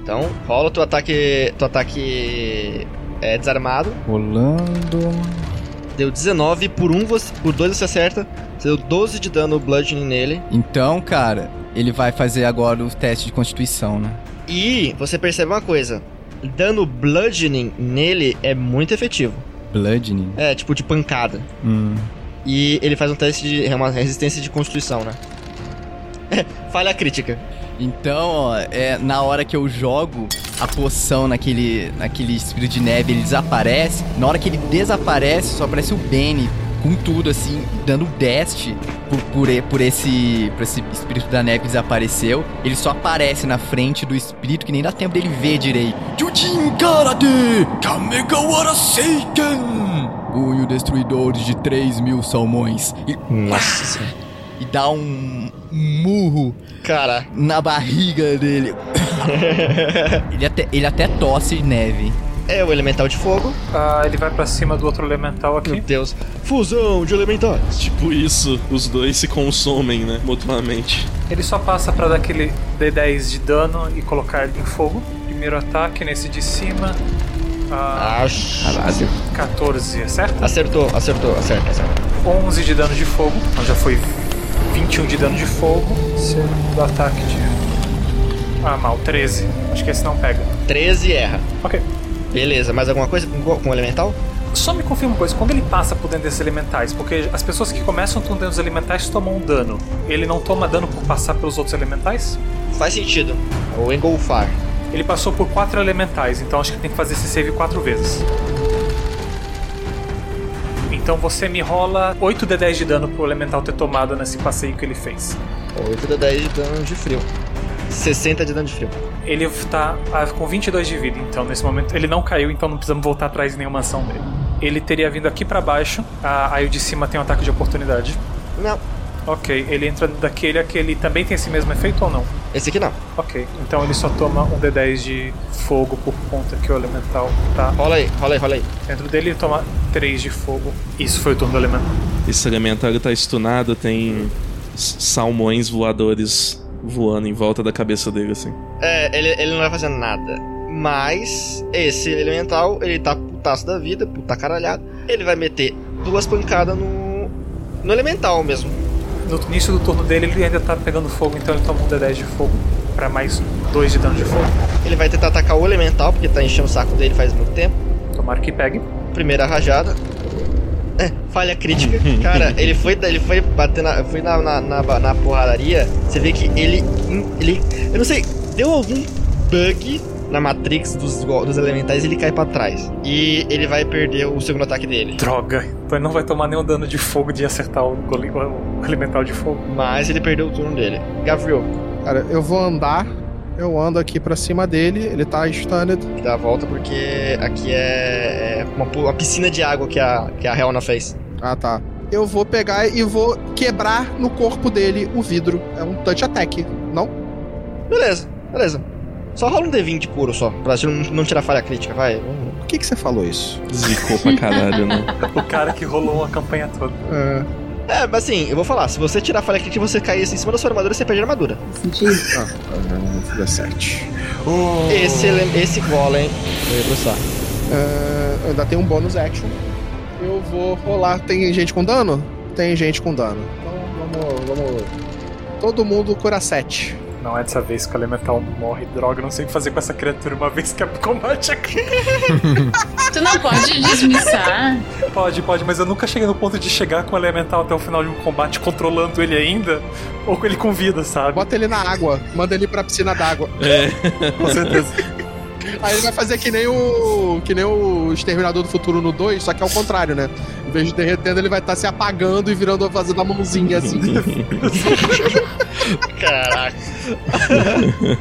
Então, rola o teu ataque. Teu ataque. É desarmado. Rolando. Deu 19 por um, você, por dois você acerta. Você deu 12 de dano bludgeoning nele. Então, cara, ele vai fazer agora o teste de constituição, né? E você percebe uma coisa: dano bludgeoning nele é muito efetivo. Bludgeoning. É, tipo de pancada. Hum. E ele faz um teste de é uma resistência de constituição, né? Falha crítica. Então, ó, é, na hora que eu jogo, a poção naquele, naquele espírito de neve, ele desaparece. Na hora que ele desaparece, só aparece o Benny com tudo, assim, dando dash por, por, por, esse, por esse espírito da neve que desapareceu. Ele só aparece na frente do espírito que nem dá tempo dele ver direito. Jujin Karate Kamegawara Seiken! Punho destruidor de 3 mil salmões. E, Nossa. E dá um murro Cara, na barriga dele. ele, até, ele até tosse neve. é o elemental de fogo. Ah, ele vai pra cima do outro elemental Meu aqui. Deus. Fusão de elementais. Tipo isso, os dois se consomem, né? Mutuamente. Ele só passa pra dar aquele D10 de dano e colocar ele em fogo. Primeiro ataque nesse de cima. Ah, Acho. 14, certo? Acertou, acertou, acerta, acerta. 11 de dano de fogo. Então já foi 21 de dano de fogo. Segundo ataque de. Ah, mal, 13. Acho que esse não pega. 13 erra. Ok. Beleza, mais alguma coisa com, com o elemental? Só me confirma uma coisa, quando ele passa por dentro desses elementais, porque as pessoas que começam por dentro dos elementais tomam um dano. Ele não toma dano por passar pelos outros elementais? Faz sentido. O engolfar. Ele passou por quatro elementais, então acho que tem que fazer esse save quatro vezes. Então você me rola 8 de 10 de dano pro elemental ter tomado nesse passeio que ele fez. 8 de 10 de dano de frio. 60 de dano de frio. Ele tá ah, com 22 de vida, então nesse momento ele não caiu, então não precisamos voltar atrás de nenhuma ação dele. Ele teria vindo aqui pra baixo, ah, aí o de cima tem um ataque de oportunidade. Não. Ok, ele entra daquele, aquele também tem esse mesmo efeito ou não? Esse aqui não. Ok, então ele só toma um D10 de fogo por conta que o elemental tá Rola aí, rola aí, rola aí. dentro dele, ele toma 3 de fogo. Isso foi o turno do elemental. Esse elemental ele tá stunado, tem salmões voadores voando em volta da cabeça dele, assim. É, ele, ele não vai fazer nada. Mas esse elemental, ele tá putaço da vida, puta caralhado. Ele vai meter duas pancadas no. no elemental mesmo. No início do turno dele, ele ainda tá pegando fogo, então ele toma um D10 de fogo pra mais 2 de dano de fogo. Ele vai tentar atacar o elemental, porque tá enchendo o saco dele faz muito tempo. Tomara que pegue. Primeira rajada. É, falha crítica. Cara, ele foi, ele foi bater na, foi na, na, na, na porradaria. Você vê que ele, ele. Eu não sei, deu algum bug na Matrix dos, dos elementais ele cai pra trás. E ele vai perder o segundo ataque dele. Droga, então ele não vai tomar nenhum dano de fogo de acertar o, o elemental de fogo. Mas ele perdeu o turno dele. Gabriel, Cara, eu vou andar. Eu ando aqui pra cima dele. Ele tá stunned. dá a volta porque aqui é, é uma, uma piscina de água que a, que a Helena fez. Ah, tá. Eu vou pegar e vou quebrar no corpo dele o vidro. É um touch attack, não? Beleza, beleza. Só rola um D20 puro só, pra gente não, não tirar falha crítica, vai. Vamos. Por que, que você falou isso? Zicou pra caralho, né? O cara que rolou uma campanha toda. É, É, mas assim, eu vou falar, se você tirar falha crítica e você cair assim em cima da sua armadura, você perde a armadura. Sentido? ah, 17. Esse, ele- esse golem eu ia. É, eu ainda tem um bônus action. Eu vou rolar. Tem gente com dano? Tem gente com dano. Então vamos. vamos... Todo mundo cura 7. Não é dessa vez que o elemental morre. Droga, eu não sei o que fazer com essa criatura uma vez que é combate aqui. Tu não pode dismissar. Pode, pode, mas eu nunca cheguei no ponto de chegar com o elemental até o final de um combate controlando ele ainda. Ou com ele com vida, sabe? Bota ele na água. Manda ele pra piscina d'água. Com certeza. Aí ele vai fazer que nem o. que nem o Exterminador do Futuro no 2, só que é o contrário, né? Em vez de derretendo, ele vai estar se apagando e virando fazendo a mãozinha assim. Caraca.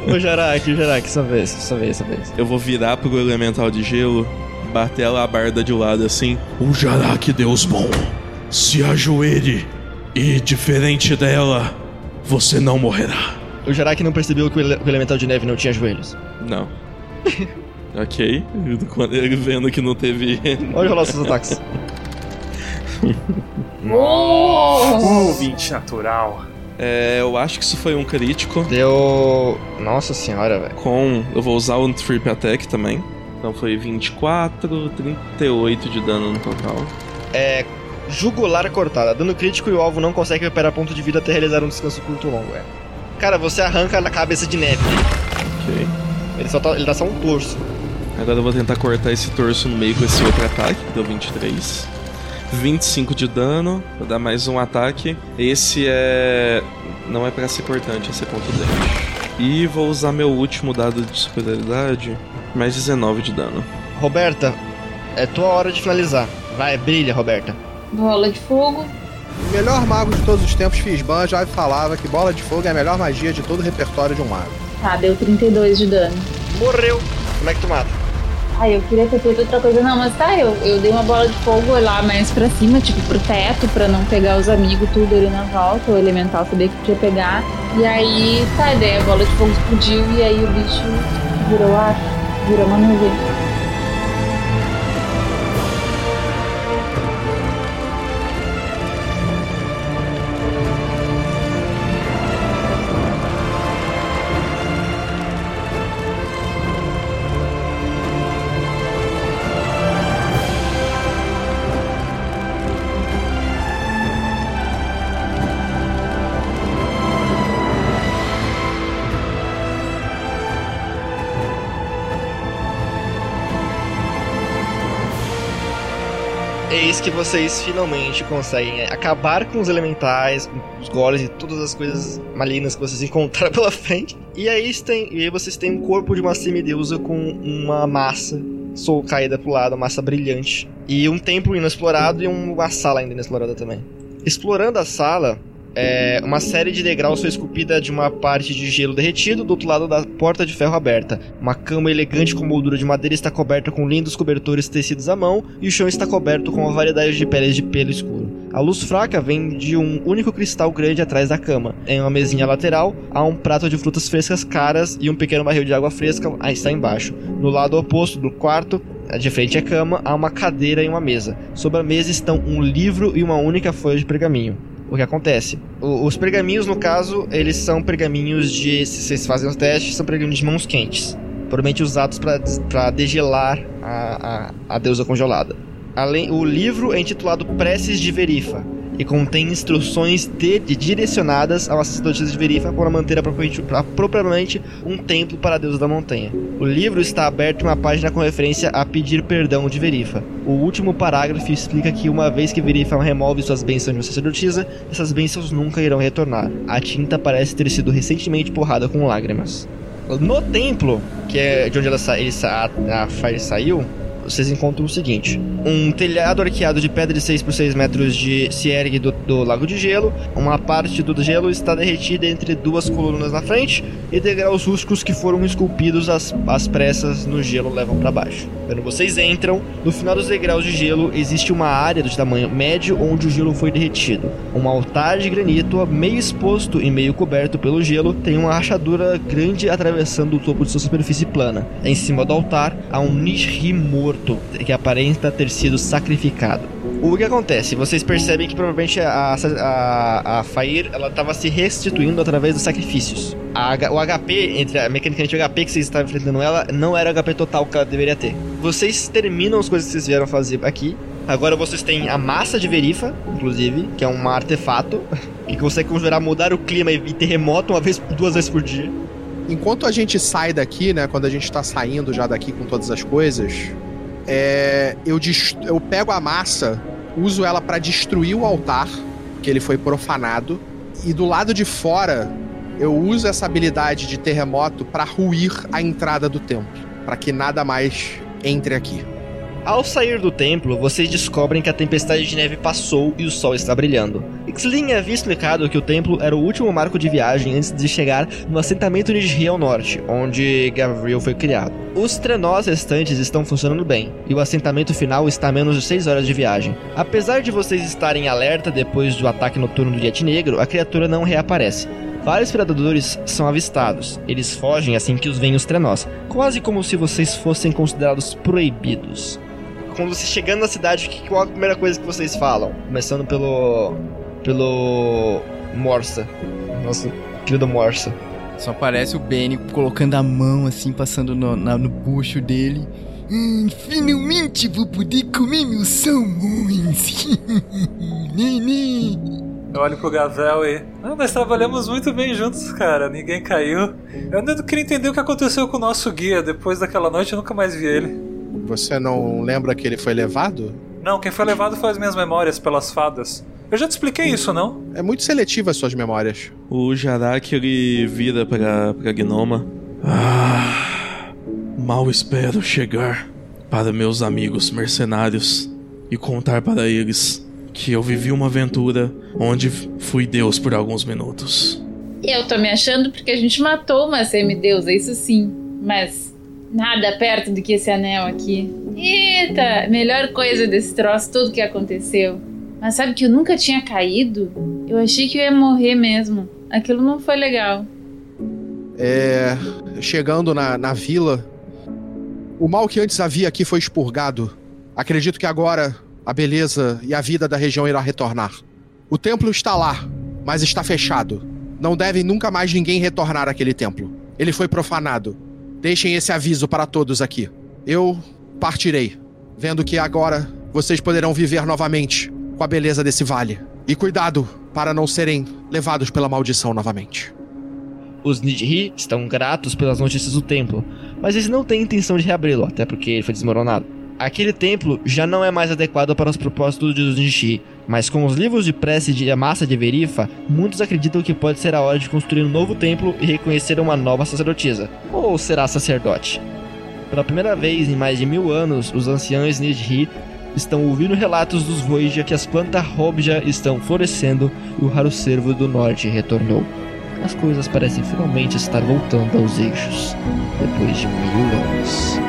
o Jarak, o Jarak, essa vez, essa vez, essa vez. Eu vou virar pro elemental de gelo, bater a labarda de lado assim. O Jarak, Deus bom, se ajoelhe e, diferente dela, você não morrerá. O Jarak não percebeu que o, ele- que o elemental de neve não tinha joelhos. Não. ok. Ele vendo que não teve. Rolar os seus ataques. Uh, 20 natural. É, eu acho que isso foi um crítico. Deu. Nossa senhora, velho. Com. Eu vou usar o Trip Attack também. Então foi 24, 38 de dano no total. É. Jugular cortada. Dano crítico e o alvo não consegue recuperar ponto de vida até realizar um descanso curto ou longo, é. Cara, você arranca na cabeça de neve. Ele só tá, ele dá só um torso. Agora eu vou tentar cortar esse torso no meio com esse outro ataque, que deu 23. 25 de dano, vou dar mais um ataque. Esse é. Não é pra ser cortante, esse é ponto damage. E vou usar meu último dado de superioridade, mais 19 de dano. Roberta, é tua hora de finalizar. Vai, brilha, Roberta. Bola de fogo. O melhor mago de todos os tempos, Fisban, já falava que bola de fogo é a melhor magia de todo o repertório de um mago. Tá, deu 32 de dano. Morreu. Como é que tu mata? Ai, eu queria ter feito outra coisa. Não, mas tá, eu, eu dei uma bola de fogo lá mais pra cima, tipo, pro teto, pra não pegar os amigos tudo ali na volta. O elemental sabia que podia pegar. E aí, tá, ideia, a bola de fogo explodiu e aí o bicho virou ar, virou uma nuvem. Eis que vocês finalmente conseguem acabar com os elementais, com os golems e todas as coisas malignas que vocês encontraram pela frente. E aí, tem, e aí vocês têm um corpo de uma semideusa com uma massa sou caída pro lado, uma massa brilhante. E um templo inexplorado e uma sala ainda inexplorada também. Explorando a sala, é, uma série de degraus foi esculpida de uma parte de gelo derretido do outro lado da porta de ferro aberta. Uma cama elegante com moldura de madeira está coberta com lindos cobertores tecidos à mão e o chão está coberto com uma variedade de peles de pelo escuro. A luz fraca vem de um único cristal grande atrás da cama. Em uma mesinha lateral, há um prato de frutas frescas caras e um pequeno barril de água fresca está embaixo. No lado oposto do quarto, de frente à cama, há uma cadeira e uma mesa. Sobre a mesa estão um livro e uma única folha de pergaminho o que acontece. O, os pergaminhos, no caso, eles são pergaminhos de. Se vocês fazem os testes, são pergaminhos de mãos quentes. Provavelmente usados para degelar a, a, a deusa congelada. Além, o livro é intitulado Preces de Verifa e contém instruções de, de direcionadas ao sacerdotisa de Verifa para manter apropriadamente um templo para a deusa da montanha. O livro está aberto em uma página com referência a pedir perdão de Verifa. O último parágrafo explica que uma vez que Verifa remove suas bênçãos de uma sacerdotisa, essas bênçãos nunca irão retornar. A tinta parece ter sido recentemente porrada com lágrimas. No templo, que é de onde ela sa ele sa a, a Fire saiu, vocês encontram o seguinte: um telhado arqueado de pedra de 6 por 6 metros de se ergue do, do lago de gelo. Uma parte do gelo está derretida entre duas colunas na frente e degraus rústicos que foram esculpidos às, às pressas no gelo levam para baixo. Quando vocês entram, no final dos degraus de gelo existe uma área de tamanho médio onde o gelo foi derretido. Um altar de granito, meio exposto e meio coberto pelo gelo, tem uma rachadura grande atravessando o topo de sua superfície plana. Em cima do altar há um Nishri morto que aparenta ter sido sacrificado. O que acontece? Vocês percebem que provavelmente a, a, a Fair ela estava se restituindo através dos sacrifícios. A, o HP, entre a mecânica de HP que vocês estavam enfrentando ela, não era o HP total que ela deveria ter. Vocês terminam as coisas que vocês vieram fazer aqui. Agora vocês têm a massa de Verifa, inclusive, que é um artefato que consegue conjurar mudar o clima e terremoto uma vez, duas vezes por dia. Enquanto a gente sai daqui, né? Quando a gente tá saindo já daqui com todas as coisas, é, eu, eu pego a massa, uso ela para destruir o altar, que ele foi profanado, e do lado de fora eu uso essa habilidade de terremoto para ruir a entrada do templo, para que nada mais entre aqui. Ao sair do templo, vocês descobrem que a tempestade de neve passou e o sol está brilhando. Xlin havia explicado que o templo era o último marco de viagem antes de chegar no assentamento de Rio Norte, onde Gabriel foi criado. Os trenós restantes estão funcionando bem, e o assentamento final está a menos de 6 horas de viagem. Apesar de vocês estarem em alerta depois do ataque noturno do Yeti Negro, a criatura não reaparece. Vários predadores são avistados. Eles fogem assim que os veem os trenós, quase como se vocês fossem considerados proibidos quando você chegando na cidade, que, qual a primeira coisa que vocês falam? Começando pelo. pelo. Morsa. Nosso querido Morsa. Só aparece o Benny colocando a mão assim, passando no, na, no bucho dele. Hum, finalmente vou poder comer meus salmões. Eu olho pro Gavel e. Ah, nós trabalhamos muito bem juntos, cara. Ninguém caiu. Eu ainda queria entender o que aconteceu com o nosso guia. Depois daquela noite eu nunca mais vi ele. Você não lembra que ele foi levado? Não, quem foi levado foi as minhas memórias pelas fadas. Eu já te expliquei isso, não? É muito seletivo as suas memórias. O Jarak ele vira pra, pra Gnoma. Ah, mal espero chegar para meus amigos mercenários e contar para eles que eu vivi uma aventura onde fui Deus por alguns minutos. Eu tô me achando porque a gente matou uma semideusa, isso sim. Mas nada perto do que esse anel aqui. Eita, melhor coisa desse troço, tudo que aconteceu. Mas sabe que eu nunca tinha caído? Eu achei que eu ia morrer mesmo. Aquilo não foi legal. É. Chegando na, na vila, o mal que antes havia aqui foi expurgado. Acredito que agora a beleza e a vida da região irá retornar. O templo está lá, mas está fechado. Não deve nunca mais ninguém retornar àquele templo. Ele foi profanado. Deixem esse aviso para todos aqui. Eu partirei, vendo que agora vocês poderão viver novamente com a beleza desse vale. E cuidado para não serem levados pela maldição novamente. Os Nidhi estão gratos pelas notícias do templo, mas eles não têm intenção de reabri-lo, até porque ele foi desmoronado. Aquele templo já não é mais adequado para os propósitos dos Nidhi, mas com os livros de prece de Amassa de Verifa, muitos acreditam que pode ser a hora de construir um novo templo e reconhecer uma nova sacerdotisa. Ou será sacerdote? Pela primeira vez em mais de mil anos, os anciãos Nidhi estão ouvindo relatos dos Voyager que as plantas Robja estão florescendo e o raro cervo do norte retornou. As coisas parecem finalmente estar voltando aos eixos, depois de mil anos.